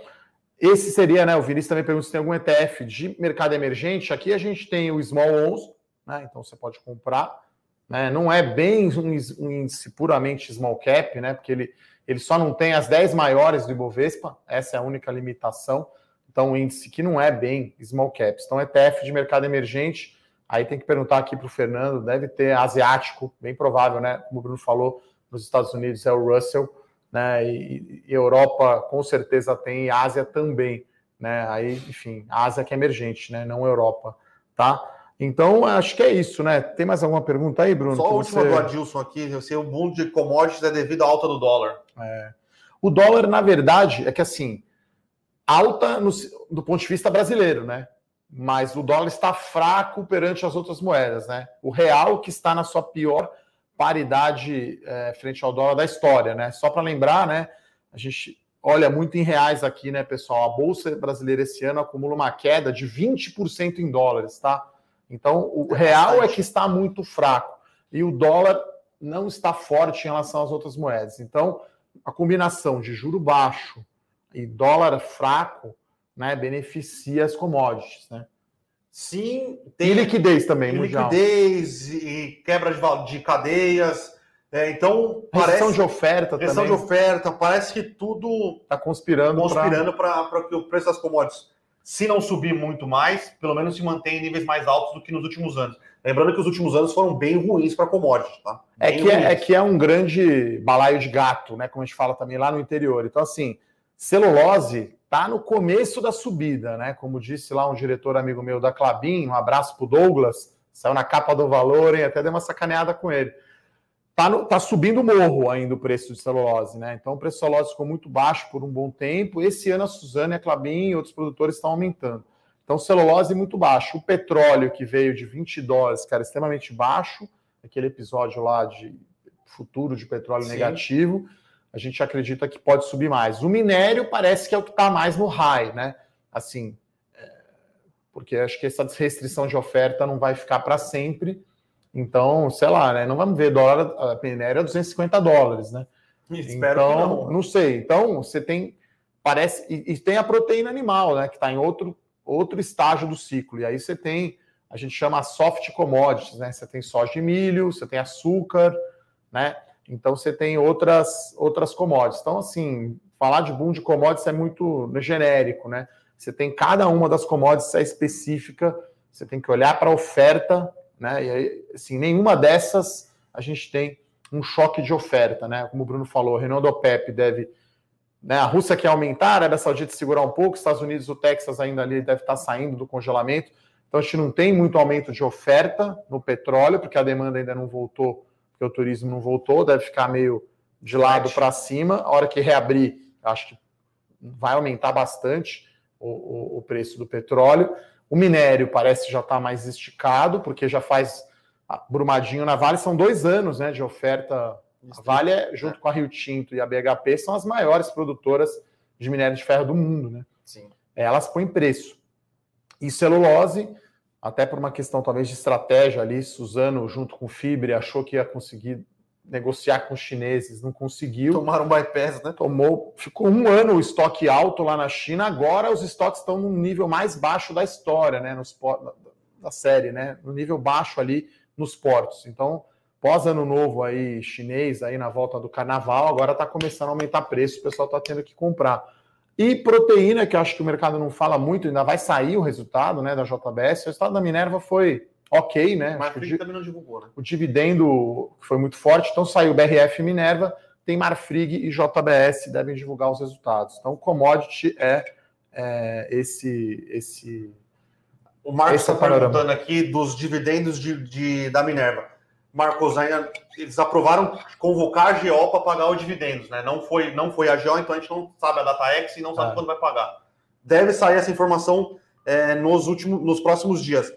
esse seria, né? O Vinícius também pergunta se tem algum ETF de mercado emergente. Aqui a gente tem o Small 11, né? Então você pode comprar. Né? Não é bem um, índice puramente small cap, né? Porque ele, ele só não tem as 10 maiores do Ibovespa, essa é a única limitação. Então, um índice que não é bem small caps. Então, ETF de mercado emergente Aí tem que perguntar aqui para o Fernando, deve ter asiático, bem provável, né? Como o Bruno falou, nos Estados Unidos é o Russell, né? E, e Europa com certeza tem, e Ásia também, né? Aí, enfim, Ásia que é emergente, né? Não Europa, tá? Então, acho que é isso, né? Tem mais alguma pergunta aí, Bruno? Só a última você... do Adilson aqui. Eu sei, o mundo de commodities é devido à alta do dólar. É. O dólar, na verdade, é que assim, alta no, do ponto de vista brasileiro, né? mas o dólar está fraco perante as outras moedas, né? O real que está na sua pior paridade é, frente ao dólar da história, né? Só para lembrar, né? A gente olha muito em reais aqui, né, pessoal? A bolsa brasileira esse ano acumula uma queda de 20% em dólares, tá? Então, o real é que está muito fraco e o dólar não está forte em relação às outras moedas. Então, a combinação de juro baixo e dólar fraco né, beneficia as commodities, né? Sim, tem e liquidez também, e liquidez e quebra de, de cadeias. É, então, parece de oferta também. de oferta, parece que tudo está conspirando, conspirando para que o preço das commodities, se não subir muito mais, pelo menos se mantenha em níveis mais altos do que nos últimos anos. Lembrando que os últimos anos foram bem ruins para commodities, tá? é que é, é, que é um grande balaio de gato, né? Como a gente fala também lá no interior. Então, assim, celulose está no começo da subida, né? Como disse lá um diretor amigo meu da Clabin, um abraço para Douglas, saiu na capa do valor, e até dei uma sacaneada com ele. Tá, no, tá subindo o morro ainda o preço de celulose, né? Então o preço de celulose ficou muito baixo por um bom tempo. Esse ano a Suzana, a Clabin e outros produtores estão aumentando. Então celulose muito baixo. O petróleo que veio de 20 dólares, cara, extremamente baixo, aquele episódio lá de futuro de petróleo Sim. negativo a gente acredita que pode subir mais. O minério parece que é o que está mais no high, né? Assim, é, porque acho que essa restrição de oferta não vai ficar para sempre. Então, sei lá, né? Não vamos ver dólar, minério a 250 dólares, né? Espero então, não. não sei. Então, você tem parece. E, e tem a proteína animal, né? Que está em outro, outro estágio do ciclo. E aí você tem, a gente chama soft commodities, né? Você tem soja e milho, você tem açúcar, né? Então você tem outras, outras commodities. Então, assim, falar de boom de commodities é muito genérico, né? Você tem cada uma das commodities é específica, você tem que olhar para a oferta, né? E aí, assim, nenhuma dessas a gente tem um choque de oferta, né? Como o Bruno falou, o Renault Pep deve. Né, a Rússia quer aumentar, a Arábia Saudita segurar um pouco, Estados Unidos, o Texas ainda ali deve estar saindo do congelamento. Então a gente não tem muito aumento de oferta no petróleo, porque a demanda ainda não voltou, porque o turismo não voltou, deve ficar meio de lado para cima. A hora que reabrir, acho que vai aumentar bastante o, o, o preço do petróleo. O minério parece já estar tá mais esticado, porque já faz Brumadinho na Vale são dois anos né, de oferta. A Vale, é, junto com a Rio Tinto e a BHP, são as maiores produtoras de minério de ferro do mundo. Né? Sim. Elas põem preço. E celulose, até por uma questão talvez de estratégia ali, Suzano, junto com o Fibre, achou que ia conseguir negociar com os chineses, não conseguiu. Tomaram um bypass, né? Tomou, ficou um ano o estoque alto lá na China, agora os estoques estão no nível mais baixo da história, né? Nos, da série, né? No nível baixo ali nos portos. Então, pós ano novo aí chinês, aí na volta do carnaval, agora está começando a aumentar preço, o pessoal está tendo que comprar. E proteína, que eu acho que o mercado não fala muito, ainda vai sair o resultado né, da JBS. O resultado da Minerva foi ok, né? Marfrig o, também não divulgou, né? O dividendo foi muito forte, então saiu BRF Minerva, tem Marfrig e JBS devem divulgar os resultados. Então, commodity é, é esse esse o Marcos está perguntando aqui dos dividendos de, de, da Minerva. Marcos, ainda eles aprovaram convocar a GO para pagar os dividendos, né? Não foi, não foi a GO, então a gente não sabe a data X e não sabe é. quando vai pagar. Deve sair essa informação é, nos últimos, nos próximos dias.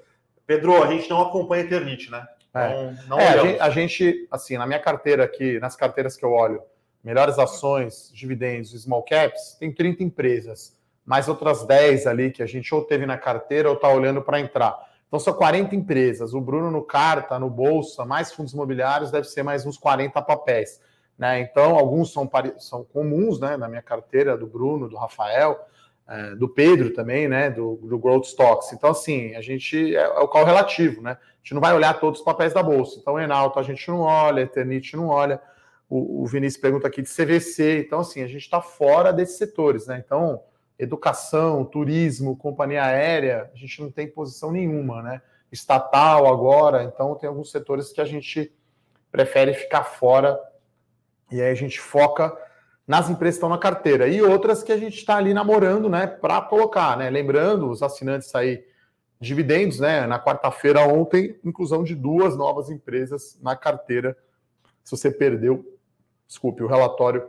Pedro, a gente não acompanha Eternit, né? É. Não, não é, a, gente, a gente, assim, na minha carteira aqui, nas carteiras que eu olho, melhores ações, dividendos, small caps, tem 30 empresas mais outras 10 ali que a gente ou teve na carteira ou está olhando para entrar. Então são 40 empresas. O Bruno no Carta, no Bolsa, mais fundos imobiliários, deve ser mais uns 40 papéis. Né? Então, alguns são, são comuns né? na minha carteira, do Bruno, do Rafael, é, do Pedro também, né? Do, do Growth Stocks. Então, assim, a gente é, é o call relativo, né? A gente não vai olhar todos os papéis da Bolsa. Então, Enalto a gente não olha, Eternit não olha. O, o Vinícius pergunta aqui de CVC. Então, assim, a gente está fora desses setores, né? Então, educação, turismo, companhia aérea, a gente não tem posição nenhuma, né? Estatal agora, então tem alguns setores que a gente prefere ficar fora e aí a gente foca nas empresas que estão na carteira e outras que a gente está ali namorando, né, para colocar, né? Lembrando, os assinantes aí dividendos, né? Na quarta-feira ontem, inclusão de duas novas empresas na carteira. Se você perdeu, desculpe, o relatório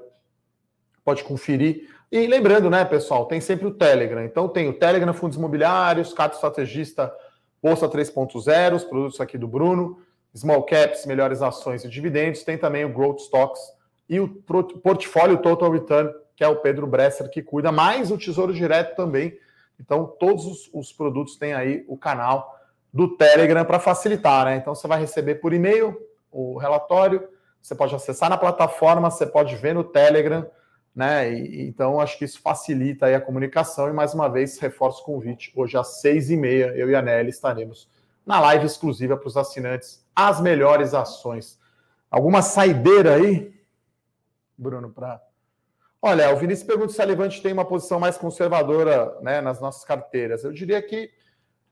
pode conferir. E lembrando, né, pessoal, tem sempre o Telegram. Então tem o Telegram Fundos Imobiliários, Cato Estrategista Bolsa 3.0, os produtos aqui do Bruno, Small Caps, melhores ações e dividendos. Tem também o Growth Stocks e o portfólio Total Return, que é o Pedro Bresser que cuida, mais o Tesouro Direto também. Então todos os, os produtos têm aí o canal do Telegram para facilitar, né? Então você vai receber por e-mail o relatório, você pode acessar na plataforma, você pode ver no Telegram né? E, então acho que isso facilita aí a comunicação e mais uma vez reforço o convite. Hoje às seis e meia eu e a Nelly estaremos na live exclusiva para os assinantes as melhores ações. Alguma saideira aí, Bruno, para Olha, o Vinícius pergunta se a Levante tem uma posição mais conservadora né, nas nossas carteiras. Eu diria que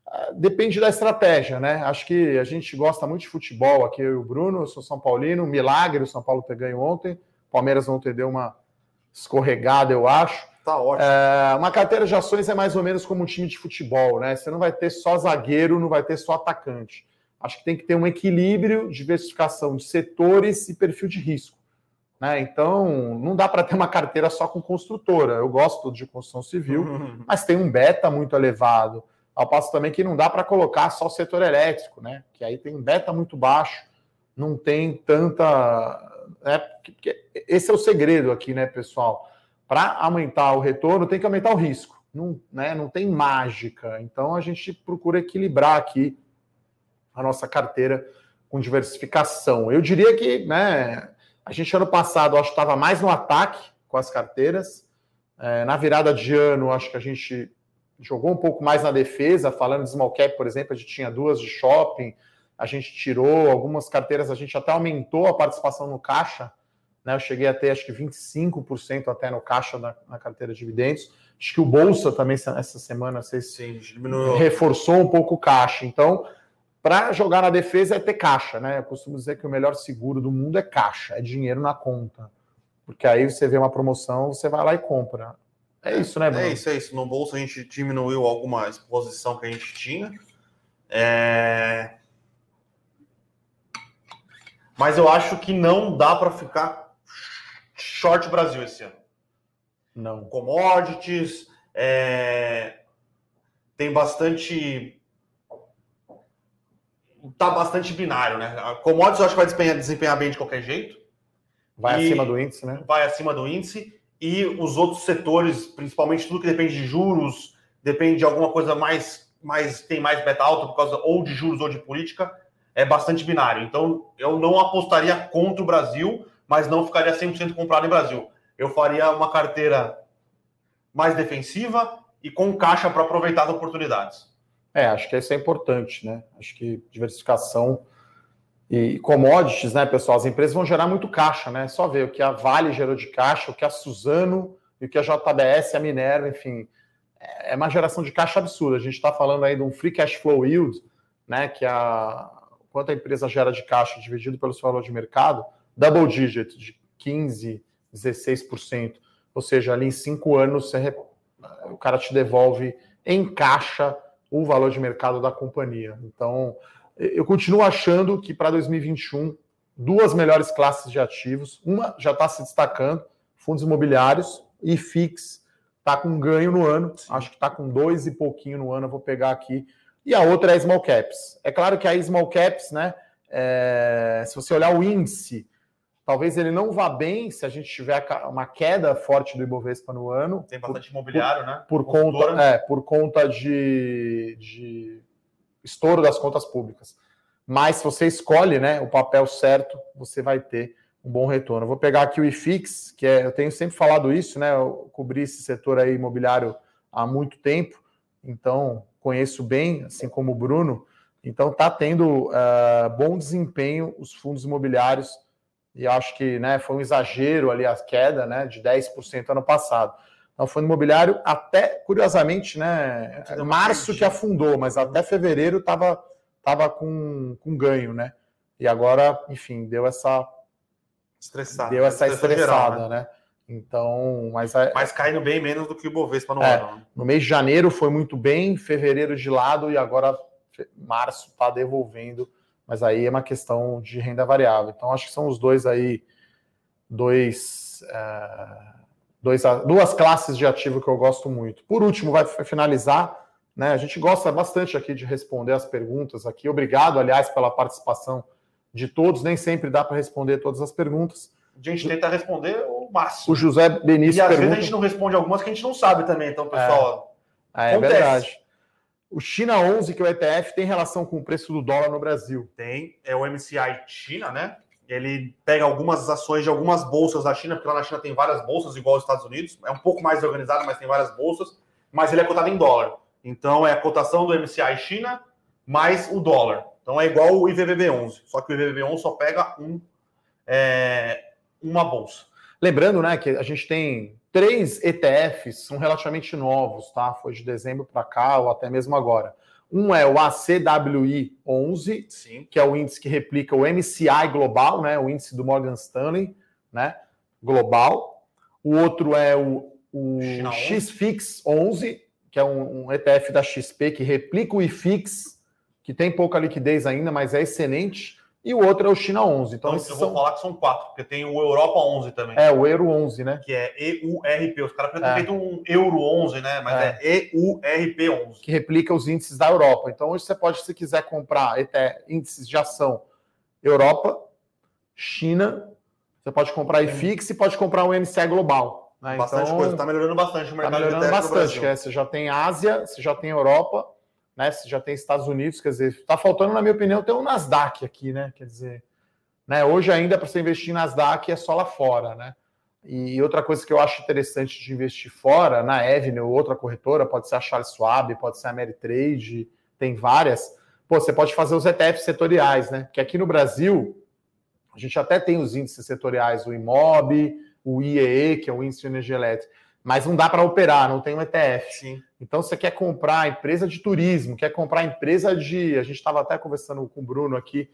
uh, depende da estratégia, né? Acho que a gente gosta muito de futebol aqui, eu e o Bruno, eu sou São Paulino, milagre o São Paulo ter ganho ontem. Palmeiras ontem deu uma escorregada, eu acho. Tá ótimo. É, uma carteira de ações é mais ou menos como um time de futebol, né? Você não vai ter só zagueiro, não vai ter só atacante. Acho que tem que ter um equilíbrio, diversificação de setores e perfil de risco. Né? Então, não dá para ter uma carteira só com construtora. Eu gosto de construção civil, uhum. mas tem um beta muito elevado. Ao passo também que não dá para colocar só o setor elétrico, né? Que aí tem beta muito baixo, não tem tanta né? Porque esse é o segredo aqui, né, pessoal? Para aumentar o retorno, tem que aumentar o risco. Não, né, não tem mágica. Então a gente procura equilibrar aqui a nossa carteira com diversificação. Eu diria que né, a gente ano passado acho que estava mais no ataque com as carteiras. É, na virada de ano, acho que a gente jogou um pouco mais na defesa, falando de small cap, por exemplo, a gente tinha duas de shopping, a gente tirou algumas carteiras, a gente até aumentou a participação no caixa, né? Eu cheguei a ter acho que 25% até no caixa na, na, carteira de dividendos. Acho que o Bolsa também essa semana vocês Sim, reforçou um pouco o caixa. Então, para jogar na defesa é ter caixa, né? Eu costumo dizer que o melhor seguro do mundo é caixa, é dinheiro na conta. Porque aí você vê uma promoção, você vai lá e compra. É isso, né, Bruno? É isso, é isso. No bolso a gente diminuiu alguma exposição que a gente tinha. É... Mas eu acho que não dá para ficar short Brasil esse ano. Não. Commodities, é... tem bastante. Tá bastante binário, né? A commodities eu acho que vai desempenhar, desempenhar bem de qualquer jeito. Vai e... acima do índice, né? Vai acima do índice e os outros setores, principalmente tudo que depende de juros, depende de alguma coisa mais, mais tem mais beta alta por causa ou de juros ou de política, é bastante binário. Então, eu não apostaria contra o Brasil, mas não ficaria 100% comprado em Brasil. Eu faria uma carteira mais defensiva e com caixa para aproveitar as oportunidades. É, acho que isso é importante, né? Acho que diversificação e commodities, né, pessoal? As empresas vão gerar muito caixa, né? Só ver o que a Vale gerou de caixa, o que a Suzano e o que a JBS, a Minerva, enfim. É uma geração de caixa absurda. A gente está falando aí de um free cash flow yield, né? Que a quanto a empresa gera de caixa dividido pelo seu valor de mercado, double digit, de 15%, 16%. Ou seja, ali em cinco anos você, o cara te devolve em caixa o valor de mercado da companhia. Então, eu continuo achando que para 2021, duas melhores classes de ativos, uma já está se destacando, fundos imobiliários e FIX está com ganho no ano, Sim. acho que está com dois e pouquinho no ano, eu vou pegar aqui. E a outra é small caps. É claro que a small caps, né? É, se você olhar o índice, talvez ele não vá bem se a gente tiver uma queda forte do Ibovespa no ano. Tem bastante por, imobiliário, por, né? Por conta, é, por conta de, de estouro das contas públicas. Mas se você escolhe né, o papel certo, você vai ter um bom retorno. Eu vou pegar aqui o IFIX, que é, eu tenho sempre falado isso, né? Eu cobri esse setor aí imobiliário há muito tempo, então conheço bem, assim como o Bruno. Então está tendo uh, bom desempenho os fundos imobiliários e acho que né, foi um exagero ali a queda né, de 10% ano passado. Então, fundo imobiliário, até curiosamente, né? Março que afundou, mas até fevereiro estava tava com, com ganho, né? E agora, enfim, deu essa. Estressada. Deu essa estressada, geral, né? né? Então, mas. É, mas caindo bem menos do que o Bovespa no é, ano. Né? No mês de janeiro foi muito bem, fevereiro de lado e agora março está devolvendo, mas aí é uma questão de renda variável. Então, acho que são os dois aí, dois. É dois, duas classes de ativo que eu gosto muito. Por último, vai finalizar. Né? A gente gosta bastante aqui de responder as perguntas aqui. Obrigado, aliás, pela participação de todos. Nem sempre dá para responder todas as perguntas. A gente tenta responder o máximo. O José Benício. E às pergunta... vezes a gente não responde algumas que a gente não sabe também. Então, pessoal. É, é verdade. O China 11, que é o ETF, tem relação com o preço do dólar no Brasil? Tem. É o MCI China, né? ele pega algumas ações de algumas bolsas da China, porque lá na China tem várias bolsas, igual aos Estados Unidos. É um pouco mais organizado, mas tem várias bolsas. Mas ele é cotado em dólar. Então é a cotação do MCI China mais o dólar. Então é igual o IVVB11. Só que o IVVB11 só pega um, é, uma bolsa. Lembrando, né, que a gente tem três ETFs, são relativamente novos, tá? Foi de dezembro para cá ou até mesmo agora. Um é o ACWI 11, Sim. que é o índice que replica o MCI global, né, o índice do Morgan Stanley, né, global. O outro é o, o XFIX 11, que é um, um, ETF da XP que replica o IFIX, que tem pouca liquidez ainda, mas é excelente e o outro é o China 11. Então, então eu vou falar que são quatro, porque tem o Europa 11 também. É, o Euro 11, né? Que é EURP. Os caras podem é. feito um Euro 11, né? Mas é. é EURP 11. Que replica os índices da Europa. Então, hoje você pode, se quiser comprar até índices de ação Europa, China, você pode comprar IFIX e pode comprar o MCI Global. Né? Bastante então, coisa. Está melhorando bastante o mercado. Está melhorando bastante. É, você já tem Ásia, você já tem Europa né? Se já tem Estados Unidos, quer dizer, está faltando, na minha opinião, ter um Nasdaq aqui, né? Quer dizer, né? Hoje ainda para você investir em Nasdaq é só lá fora, né? E outra coisa que eu acho interessante de investir fora, na Avenue, outra corretora, pode ser a Charles Schwab, pode ser a Ameritrade, tem várias. Pô, você pode fazer os ETFs setoriais, né? Que aqui no Brasil, a gente até tem os índices setoriais, o IMOB, o IEE, que é o índice de energia elétrica, mas não dá para operar, não tem um ETF. Sim. Então, você quer comprar empresa de turismo, quer comprar empresa de. A gente estava até conversando com o Bruno aqui,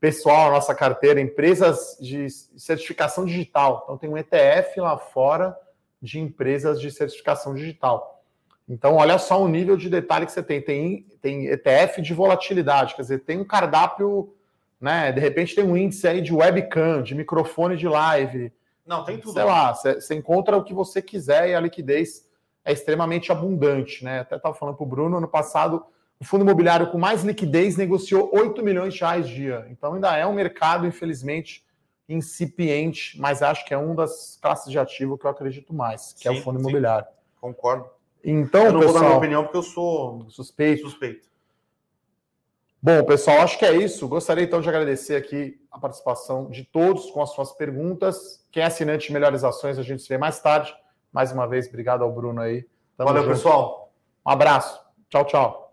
pessoal, a nossa carteira, empresas de certificação digital. Então, tem um ETF lá fora de empresas de certificação digital. Então, olha só o nível de detalhe que você tem. Tem, tem ETF de volatilidade, quer dizer, tem um cardápio, né? De repente tem um índice aí de webcam, de microfone de live. Não, tem tudo. Sei lá, você, encontra o que você quiser e a liquidez é extremamente abundante, né? Até estava falando para o Bruno, ano passado o fundo imobiliário com mais liquidez negociou 8 milhões de reais dia. Então ainda é um mercado, infelizmente, incipiente, mas acho que é uma das classes de ativo que eu acredito mais, que sim, é o fundo sim. imobiliário. Concordo. Então, eu não pessoal, vou dar minha opinião porque eu sou suspeito. suspeito. Bom, pessoal, acho que é isso. Gostaria então de agradecer aqui a participação de todos com as suas perguntas. Quem é assinante de Melhores Ações, a gente se vê mais tarde. Mais uma vez, obrigado ao Bruno aí. Tamo Valeu, junto. pessoal. Um abraço. Tchau, tchau.